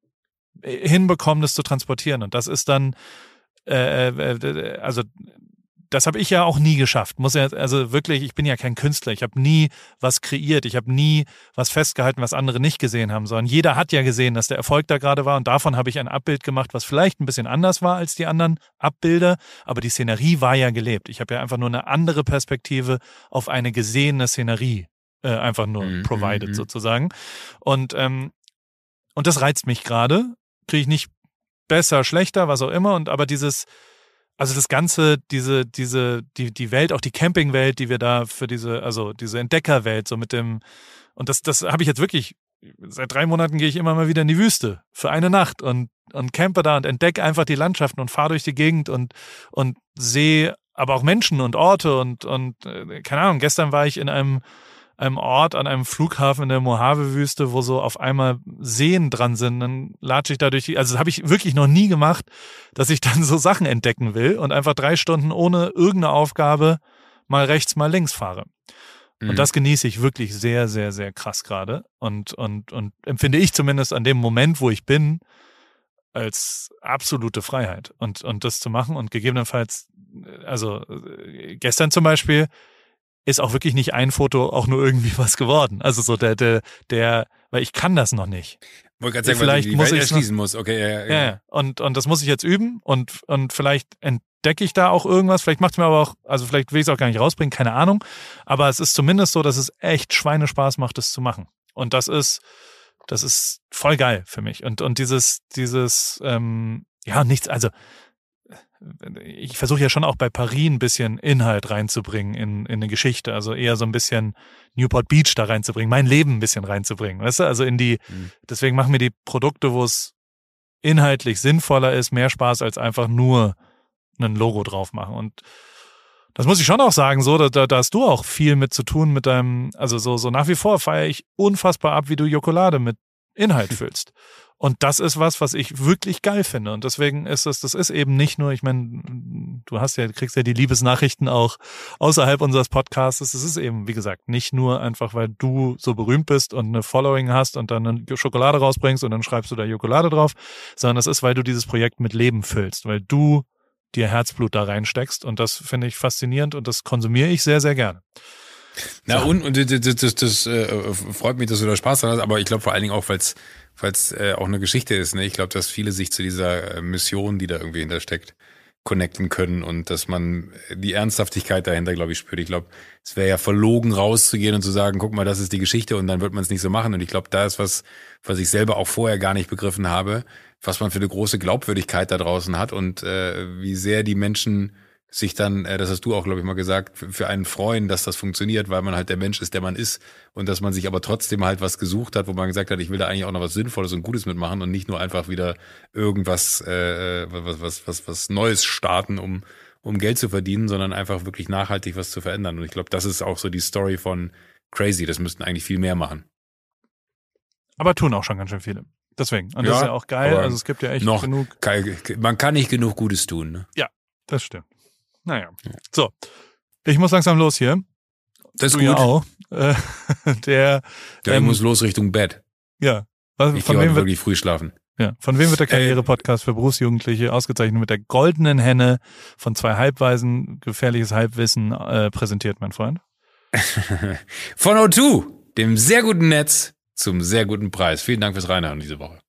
hinbekommen, das zu transportieren. Und das ist dann, äh, äh, äh also das habe ich ja auch nie geschafft. Muss ja, also wirklich, ich bin ja kein Künstler. Ich habe nie was kreiert. Ich habe nie was festgehalten, was andere nicht gesehen haben, sondern jeder hat ja gesehen, dass der Erfolg da gerade war. Und davon habe ich ein Abbild gemacht, was vielleicht ein bisschen anders war als die anderen Abbilder. Aber die Szenerie war ja gelebt. Ich habe ja einfach nur eine andere Perspektive auf eine gesehene Szenerie äh, einfach nur mhm. provided mhm. sozusagen. Und, ähm, und das reizt mich gerade. Kriege ich nicht besser, schlechter, was auch immer. Und aber dieses, also das Ganze, diese, diese, die, die Welt, auch die Campingwelt, die wir da für diese, also diese Entdeckerwelt, so mit dem, und das, das habe ich jetzt wirklich, seit drei Monaten gehe ich immer mal wieder in die Wüste für eine Nacht und, und campe da und entdecke einfach die Landschaften und fahre durch die Gegend und, und sehe aber auch Menschen und Orte und, und, äh, keine Ahnung, gestern war ich in einem, einem Ort an einem Flughafen in der Mojave-Wüste, wo so auf einmal Seen dran sind. Dann latsche ich da durch die, also das habe ich wirklich noch nie gemacht, dass ich dann so Sachen entdecken will und einfach drei Stunden ohne irgendeine Aufgabe mal rechts, mal links fahre. Und mhm. das genieße ich wirklich sehr, sehr, sehr krass gerade. Und, und, und empfinde ich zumindest an dem Moment, wo ich bin, als absolute Freiheit. Und, und das zu machen und gegebenenfalls, also äh, gestern zum Beispiel, ist auch wirklich nicht ein Foto auch nur irgendwie was geworden. Also so der, der, der, weil ich kann das noch nicht. Wollte gerade sagen, vielleicht weil die muss Welt erschließen muss. Okay, ja, ja, ja. ja. Und, und das muss ich jetzt üben und, und vielleicht entdecke ich da auch irgendwas. Vielleicht macht es mir aber auch, also vielleicht will ich es auch gar nicht rausbringen, keine Ahnung. Aber es ist zumindest so, dass es echt Schweinespaß macht, das zu machen. Und das ist, das ist voll geil für mich. Und, und dieses, dieses, ähm, ja, nichts, also ich versuche ja schon auch bei Paris ein bisschen Inhalt reinzubringen in, in eine Geschichte, also eher so ein bisschen Newport Beach da reinzubringen, mein Leben ein bisschen reinzubringen, weißt du, also in die, mhm. deswegen machen mir die Produkte, wo es inhaltlich sinnvoller ist, mehr Spaß als einfach nur ein Logo drauf machen und das muss ich schon auch sagen, so, da, da hast du auch viel mit zu tun mit deinem, also so, so nach wie vor feiere ich unfassbar ab, wie du Jokolade mit Inhalt füllst. Und das ist was, was ich wirklich geil finde. Und deswegen ist es, das ist eben nicht nur, ich meine, du hast ja, kriegst ja die Liebesnachrichten auch außerhalb unseres Podcasts. Es ist eben, wie gesagt, nicht nur einfach, weil du so berühmt bist und eine Following hast und dann eine Schokolade rausbringst und dann schreibst du da Jokolade drauf, sondern es ist, weil du dieses Projekt mit Leben füllst, weil du dir Herzblut da reinsteckst. Und das finde ich faszinierend und das konsumiere ich sehr, sehr gerne. Na so. und, und das, das, das äh, freut mich, dass du da Spaß dran hast, aber ich glaube vor allen Dingen auch, weil es weil äh, auch eine Geschichte ist. Ne? Ich glaube, dass viele sich zu dieser äh, Mission, die da irgendwie hintersteckt, connecten können und dass man die Ernsthaftigkeit dahinter, glaube ich, spürt. Ich glaube, es wäre ja verlogen, rauszugehen und zu sagen, guck mal, das ist die Geschichte und dann wird man es nicht so machen. Und ich glaube, da ist was, was ich selber auch vorher gar nicht begriffen habe, was man für eine große Glaubwürdigkeit da draußen hat und äh, wie sehr die Menschen sich dann, äh, das hast du auch, glaube ich, mal gesagt, für einen freuen, dass das funktioniert, weil man halt der Mensch ist, der man ist und dass man sich aber trotzdem halt was gesucht hat, wo man gesagt hat, ich will da eigentlich auch noch was Sinnvolles und Gutes mitmachen und nicht nur einfach wieder irgendwas, äh, was, was, was, was Neues starten, um, um Geld zu verdienen, sondern einfach wirklich nachhaltig was zu verändern. Und ich glaube, das ist auch so die Story von Crazy. Das müssten eigentlich viel mehr machen. Aber tun auch schon ganz schön viele. Deswegen. Und ja, das ist ja auch geil. Also es gibt ja echt noch genug. Man kann nicht genug Gutes tun. Ne? Ja, das stimmt. Naja. So. Ich muss langsam los hier. Das ist du gut. Ja auch. Äh, der, der ähm, muss los Richtung Bett. Ja. Was, ich von wem wird, wirklich früh schlafen. Ja. Von wem wird der äh, Karriere-Podcast für Berufsjugendliche ausgezeichnet mit der goldenen Henne von zwei Halbweisen, gefährliches Halbwissen äh, präsentiert, mein Freund? von O2, dem sehr guten Netz zum sehr guten Preis. Vielen Dank fürs Reinhören diese Woche.